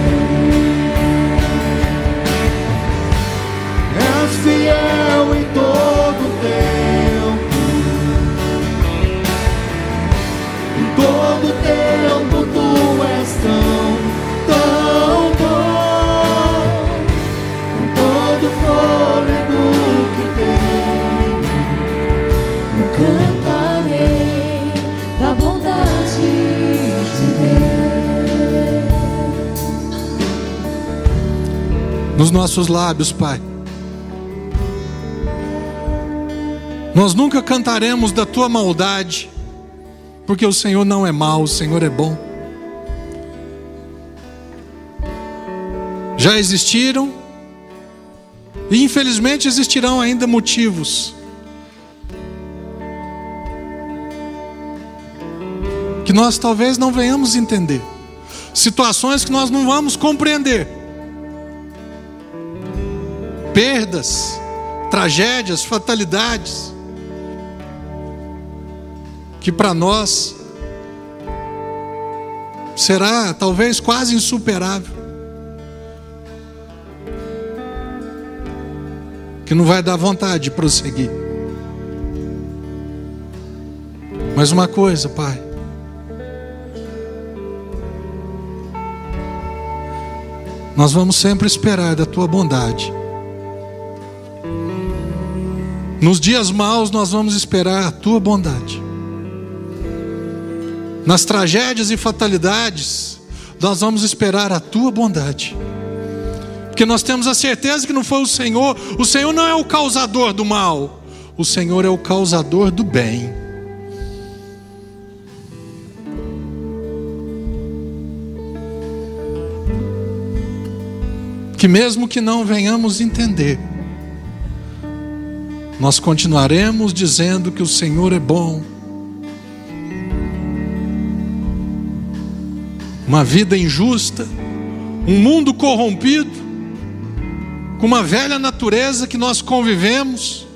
Nossos lábios, Pai. Nós nunca cantaremos da tua maldade, porque o Senhor não é mau, o Senhor é bom. Já existiram e infelizmente existirão ainda motivos que nós talvez não venhamos entender, situações que nós não vamos compreender perdas, tragédias, fatalidades, que para nós será talvez quase insuperável, que não vai dar vontade de prosseguir. Mas uma coisa, Pai, nós vamos sempre esperar da tua bondade. Nos dias maus nós vamos esperar a tua bondade. Nas tragédias e fatalidades, nós vamos esperar a tua bondade. Porque nós temos a certeza que não foi o Senhor, o Senhor não é o causador do mal, o Senhor é o causador do bem. Que mesmo que não venhamos entender, nós continuaremos dizendo que o Senhor é bom. Uma vida injusta, um mundo corrompido, com uma velha natureza que nós convivemos,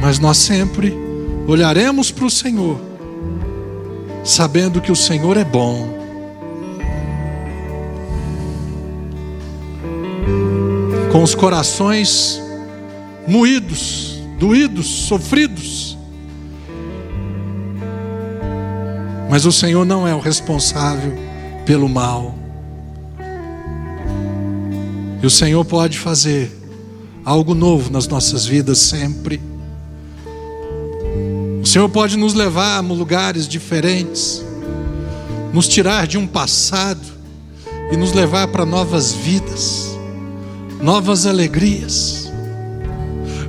mas nós sempre olharemos para o Senhor, sabendo que o Senhor é bom. Com os corações moídos, doídos, sofridos. Mas o Senhor não é o responsável pelo mal. E o Senhor pode fazer algo novo nas nossas vidas sempre. O Senhor pode nos levar a lugares diferentes, nos tirar de um passado e nos levar para novas vidas novas alegrias.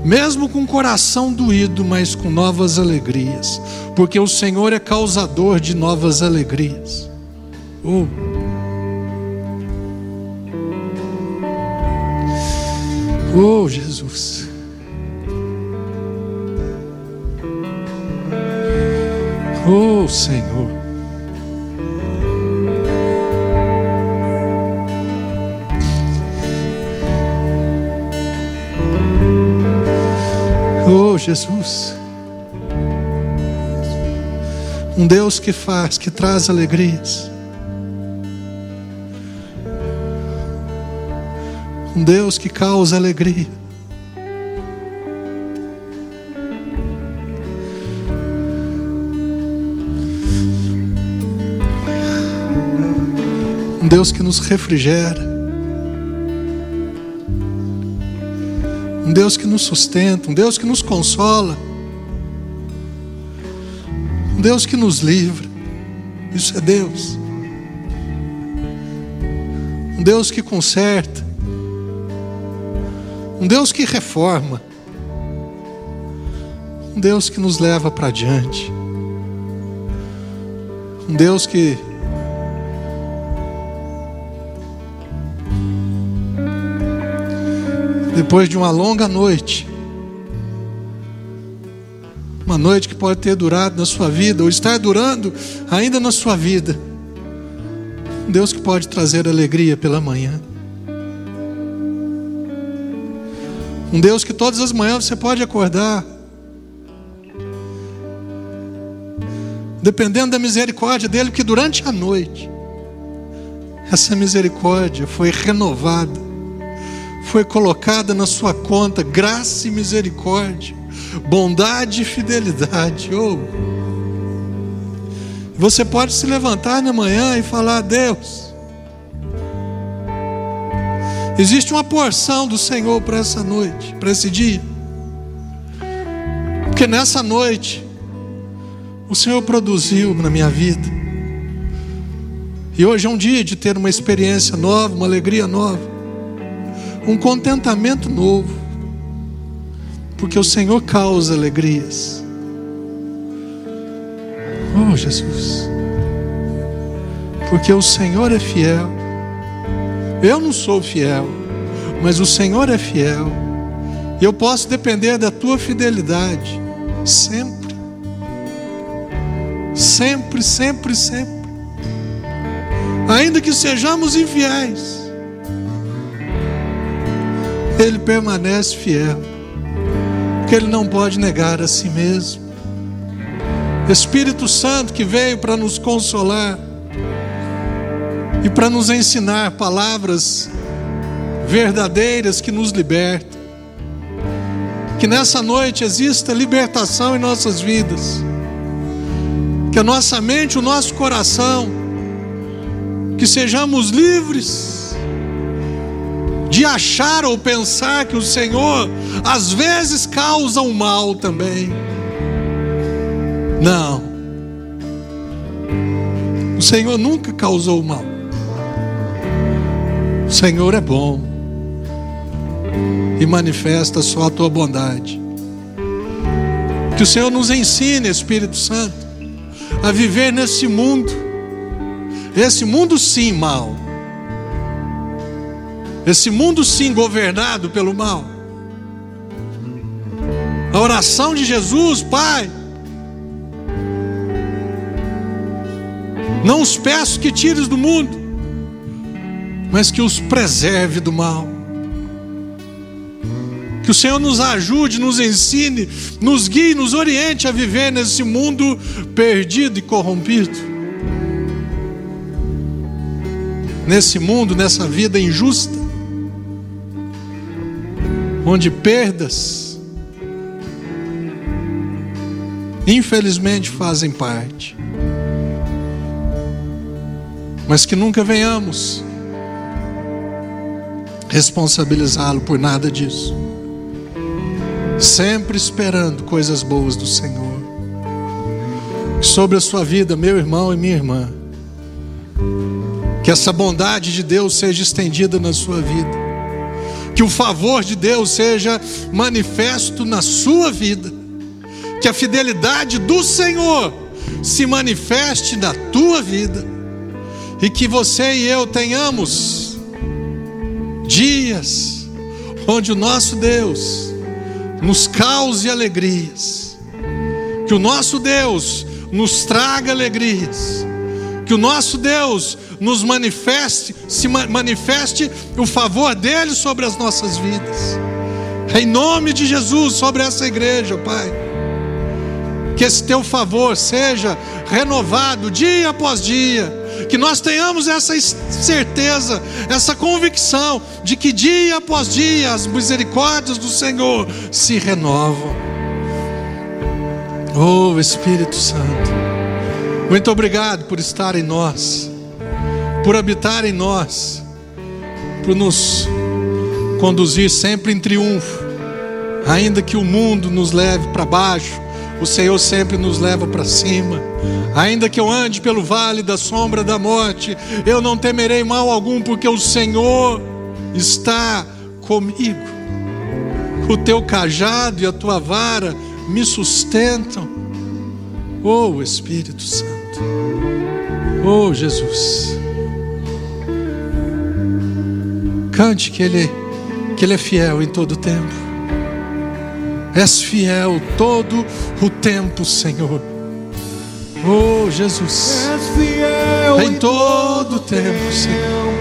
Mesmo com o coração doído, mas com novas alegrias, porque o Senhor é causador de novas alegrias. Oh. Oh, Jesus. Oh, Senhor. Oh, Jesus. Um Deus que faz, que traz alegrias. Um Deus que causa alegria. Um Deus que nos refrigera. Deus que nos sustenta, um Deus que nos consola, um Deus que nos livra. Isso é Deus. Um Deus que conserta, um Deus que reforma, um Deus que nos leva para diante, um Deus que depois de uma longa noite, uma noite que pode ter durado na sua vida, ou está durando ainda na sua vida, um Deus que pode trazer alegria pela manhã. Um Deus que todas as manhãs você pode acordar. Dependendo da misericórdia dele, que durante a noite, essa misericórdia foi renovada, foi colocada na sua conta, graça e misericórdia, bondade e fidelidade. Oh. Você pode se levantar na manhã e falar: Deus, Existe uma porção do Senhor para essa noite, para esse dia. Porque nessa noite, o Senhor produziu na minha vida. E hoje é um dia de ter uma experiência nova, uma alegria nova, um contentamento novo. Porque o Senhor causa alegrias. Oh, Jesus. Porque o Senhor é fiel. Eu não sou fiel, mas o Senhor é fiel. E eu posso depender da tua fidelidade sempre. Sempre, sempre, sempre. Ainda que sejamos infiéis, Ele permanece fiel, porque Ele não pode negar a si mesmo. Espírito Santo que veio para nos consolar, e para nos ensinar palavras verdadeiras que nos libertam. Que nessa noite exista libertação em nossas vidas. Que a nossa mente, o nosso coração, que sejamos livres de achar ou pensar que o Senhor às vezes causa o um mal também. Não. O Senhor nunca causou o mal. Senhor é bom e manifesta só a tua bondade. Que o Senhor nos ensine, Espírito Santo, a viver nesse mundo, esse mundo sim mal, esse mundo sim governado pelo mal. A oração de Jesus, Pai, não os peço que tires do mundo, mas que os preserve do mal. Que o Senhor nos ajude, nos ensine, nos guie, nos oriente a viver nesse mundo perdido e corrompido. Nesse mundo, nessa vida injusta, onde perdas, infelizmente, fazem parte. Mas que nunca venhamos responsabilizá-lo por nada disso. Sempre esperando coisas boas do Senhor. Sobre a sua vida, meu irmão e minha irmã. Que essa bondade de Deus seja estendida na sua vida. Que o favor de Deus seja manifesto na sua vida. Que a fidelidade do Senhor se manifeste na tua vida. E que você e eu tenhamos dias onde o nosso Deus nos cause alegrias, que o nosso Deus nos traga alegrias, que o nosso Deus nos manifeste, se manifeste o favor dele sobre as nossas vidas. Em nome de Jesus sobre essa igreja, Pai. Que esse teu favor seja renovado dia após dia que nós tenhamos essa certeza, essa convicção de que dia após dia as misericórdias do Senhor se renovam. Oh Espírito Santo, muito obrigado por estar em nós, por habitar em nós, por nos conduzir sempre em triunfo, ainda que o mundo nos leve para baixo, o Senhor sempre nos leva para cima. Ainda que eu ande pelo vale da sombra da morte, eu não temerei mal algum, porque o Senhor está comigo. o teu cajado e a tua vara me sustentam. Oh Espírito Santo, oh Jesus, cante que Ele, que Ele é fiel em todo o tempo. És fiel todo o tempo, Senhor. Oh Jesus, És fiel em todo o tempo, Senhor.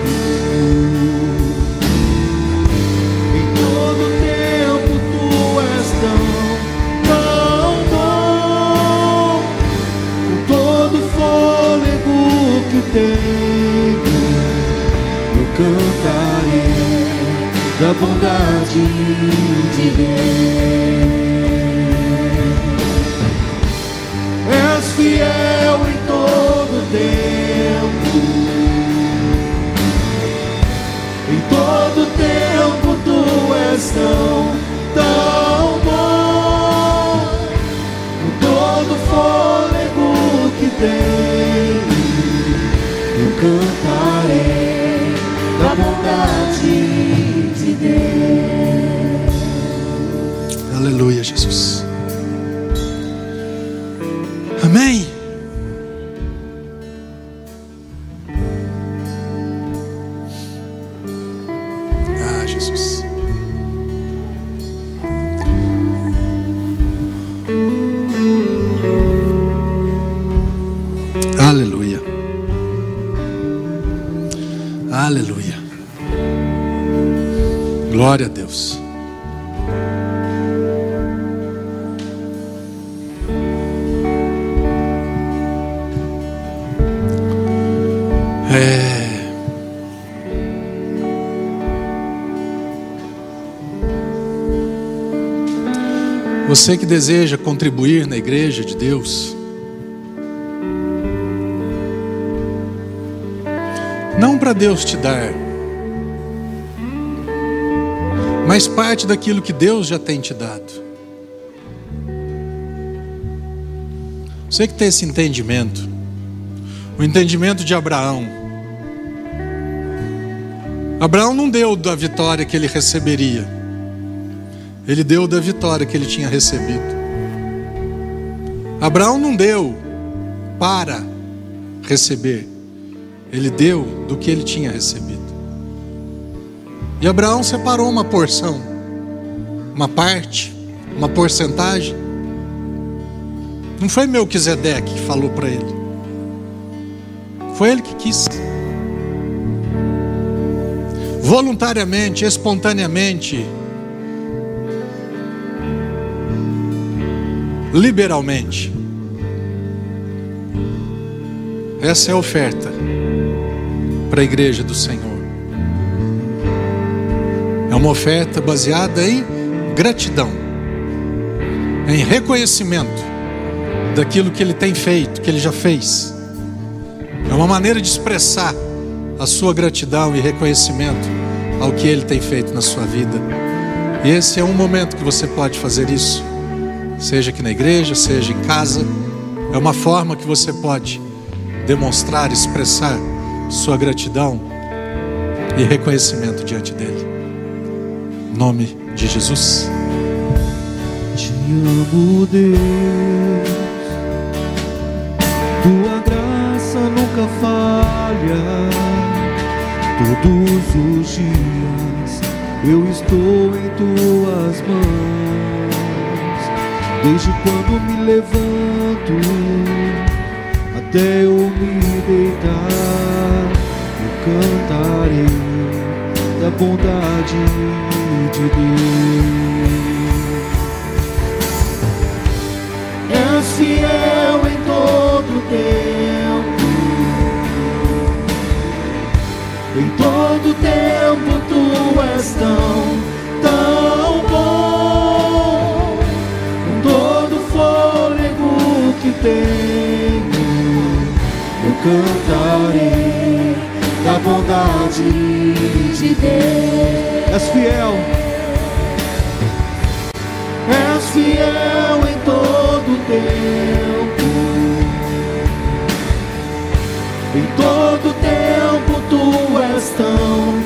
Tenho, eu cantarei da bondade de Deus. És fiel em todo tempo. Em todo tempo tu és tão, tão bom. Com todo fôlego que eu cantarei da bondade de Deus. Aleluia, Jesus. Você que deseja contribuir na igreja de Deus, não para Deus te dar, mas parte daquilo que Deus já tem te dado. Você que tem esse entendimento, o entendimento de Abraão. Abraão não deu da vitória que ele receberia, ele deu da vitória que ele tinha recebido. Abraão não deu para receber, ele deu do que ele tinha recebido. E Abraão separou uma porção, uma parte, uma porcentagem. Não foi Melquisedeque que falou para ele. Foi ele que quis. Voluntariamente, espontaneamente, liberalmente. Essa é a oferta para a igreja do Senhor. É uma oferta baseada em gratidão, em reconhecimento daquilo que ele tem feito, que ele já fez. É uma maneira de expressar a sua gratidão e reconhecimento ao que ele tem feito na sua vida. E esse é um momento que você pode fazer isso, seja aqui na igreja, seja em casa. É uma forma que você pode demonstrar, expressar sua gratidão e reconhecimento diante dele. Em nome de Jesus. Te amo, Deus. Tua graça nunca falha. Todos os dias eu estou em tuas mãos. Desde quando me levanto até eu me deitar, eu cantarei da bondade de Deus. És fiel em todo tempo. Em todo tempo tu és tão, tão bom. Tenho, eu cantarei da bondade de Deus. És fiel. És fiel em todo tempo. Em todo tempo tu és tão,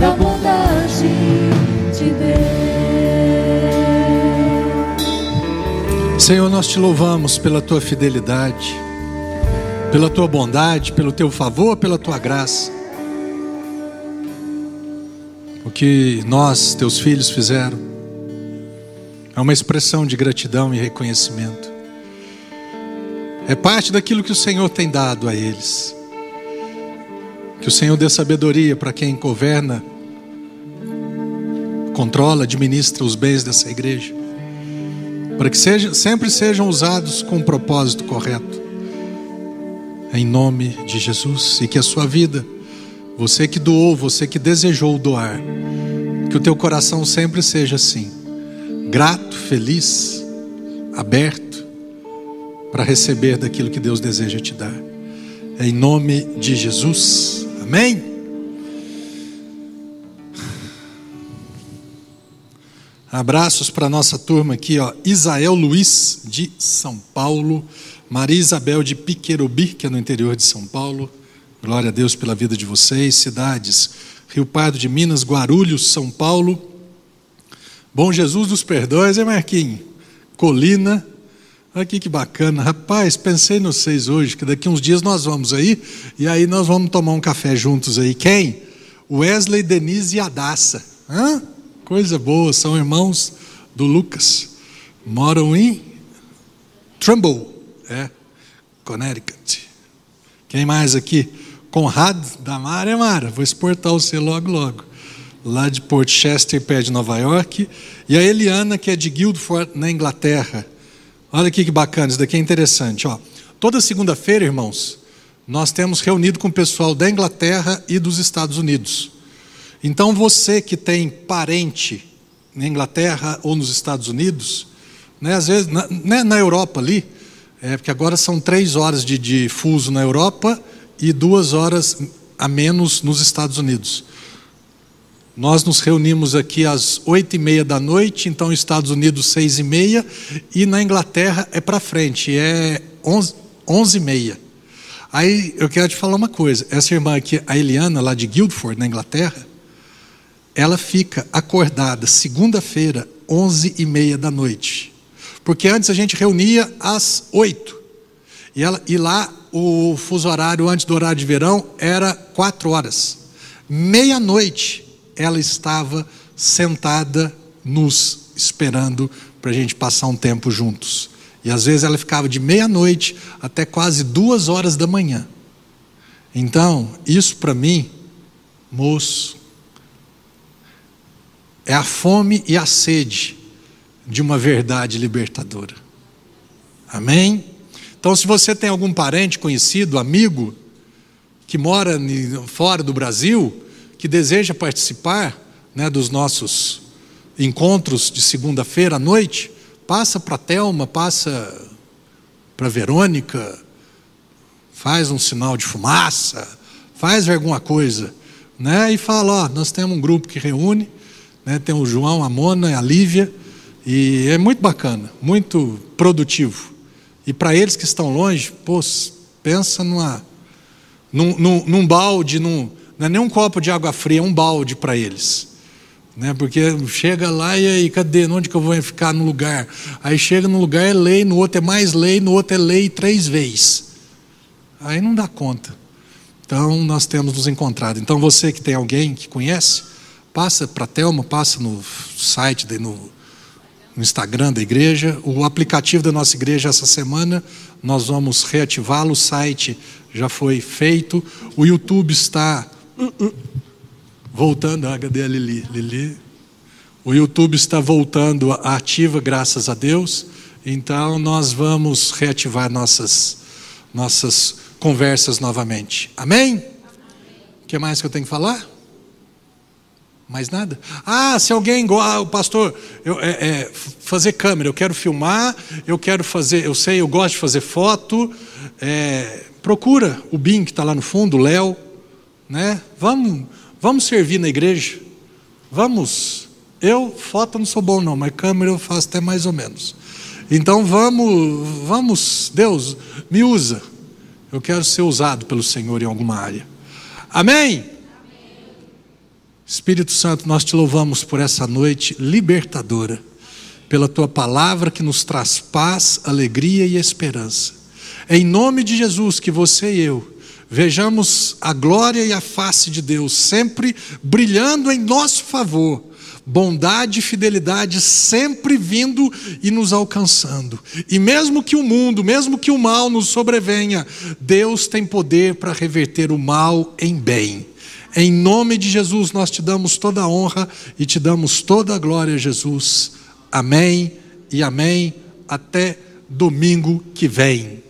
da bondade de Deus. Senhor, nós te louvamos pela tua fidelidade, pela tua bondade, pelo teu favor, pela tua graça. O que nós, teus filhos, fizeram é uma expressão de gratidão e reconhecimento. É parte daquilo que o Senhor tem dado a eles. Que o Senhor dê sabedoria para quem governa, controla, administra os bens dessa igreja para que seja, sempre sejam usados com o propósito correto. Em nome de Jesus. E que a sua vida, você que doou, você que desejou doar, que o teu coração sempre seja assim, grato, feliz, aberto para receber daquilo que Deus deseja te dar. Em nome de Jesus. Amém. Abraços para a nossa turma aqui, ó. Isael Luiz, de São Paulo. Maria Isabel de Piquerubi, que é no interior de São Paulo. Glória a Deus pela vida de vocês. Cidades: Rio Pardo de Minas, Guarulhos, São Paulo. Bom Jesus dos Perdões, hein, Marquinhos? Colina. Aqui que bacana. Rapaz, pensei nos seis hoje, que daqui uns dias nós vamos aí, e aí nós vamos tomar um café juntos aí. Quem? Wesley, Denise e Adassa. Hã? Coisa boa, são irmãos do Lucas. Moram em Trumbull, é, Connecticut. Quem mais aqui? Conrad da Mara, é Mara. Vou exportar você logo, logo. Lá de Port Chester, perto de Nova York. E a Eliana, que é de Guildford, na Inglaterra. Olha aqui que bacana, isso daqui é interessante. Ó. Toda segunda-feira, irmãos, nós temos reunido com o pessoal da Inglaterra e dos Estados Unidos. Então você que tem parente na Inglaterra ou nos Estados Unidos, né, às vezes na, né, na Europa ali, é, porque agora são três horas de, de fuso na Europa e duas horas a menos nos Estados Unidos. Nós nos reunimos aqui às oito e meia da noite, então Estados Unidos seis e meia e na Inglaterra é para frente, é onze, e meia. Aí eu quero te falar uma coisa, essa irmã aqui, a Eliana, lá de Guildford, na Inglaterra, ela fica acordada segunda-feira, onze e meia da noite. Porque antes a gente reunia às oito. E, ela, e lá o fuso horário antes do horário de verão era quatro horas. Meia-noite ela estava sentada nos esperando para a gente passar um tempo juntos. E às vezes ela ficava de meia-noite até quase duas horas da manhã. Então, isso para mim, moço, é a fome e a sede de uma verdade libertadora. Amém? Então, se você tem algum parente, conhecido, amigo, que mora fora do Brasil, que deseja participar né, dos nossos encontros de segunda-feira à noite, passa para a Thelma, passa para Verônica, faz um sinal de fumaça, faz alguma coisa, né? E fala, ó, nós temos um grupo que reúne, né? Tem o João, a Mona, a Lívia, e é muito bacana, muito produtivo. E para eles que estão longe, pô, pensa numa, num, num, num balde, num, não é nem um copo de água fria, é um balde para eles. Né? Porque chega lá e aí, cadê? Onde que eu vou ficar no lugar? Aí chega no lugar é lei, no outro é mais lei, no outro é lei três vezes. Aí não dá conta. Então nós temos nos encontrado. Então você que tem alguém que conhece, Passa para a Thelma, passa no site, no, no Instagram da igreja. O aplicativo da nossa igreja essa semana, nós vamos reativá-lo. O site já foi feito. O YouTube está voltando. A Lili? Lili? O YouTube está voltando ativa, graças a Deus. Então nós vamos reativar nossas, nossas conversas novamente. Amém? O que mais que eu tenho que falar? Mais nada? Ah, se alguém, ah, o pastor, eu, é, é, fazer câmera, eu quero filmar, eu quero fazer, eu sei, eu gosto de fazer foto. É, procura o Bim que está lá no fundo, o Léo, né? Vamos, vamos servir na igreja. Vamos. Eu foto não sou bom não, mas câmera eu faço até mais ou menos. Então vamos, vamos, Deus, me usa. Eu quero ser usado pelo Senhor em alguma área. Amém? Espírito Santo, nós te louvamos por essa noite libertadora. pela tua palavra que nos traz paz, alegria e esperança. É em nome de Jesus que você e eu vejamos a glória e a face de Deus sempre brilhando em nosso favor bondade e fidelidade sempre vindo e nos alcançando. E mesmo que o mundo, mesmo que o mal nos sobrevenha, Deus tem poder para reverter o mal em bem. Em nome de Jesus, nós te damos toda a honra e te damos toda a glória, Jesus. Amém e amém. Até domingo que vem.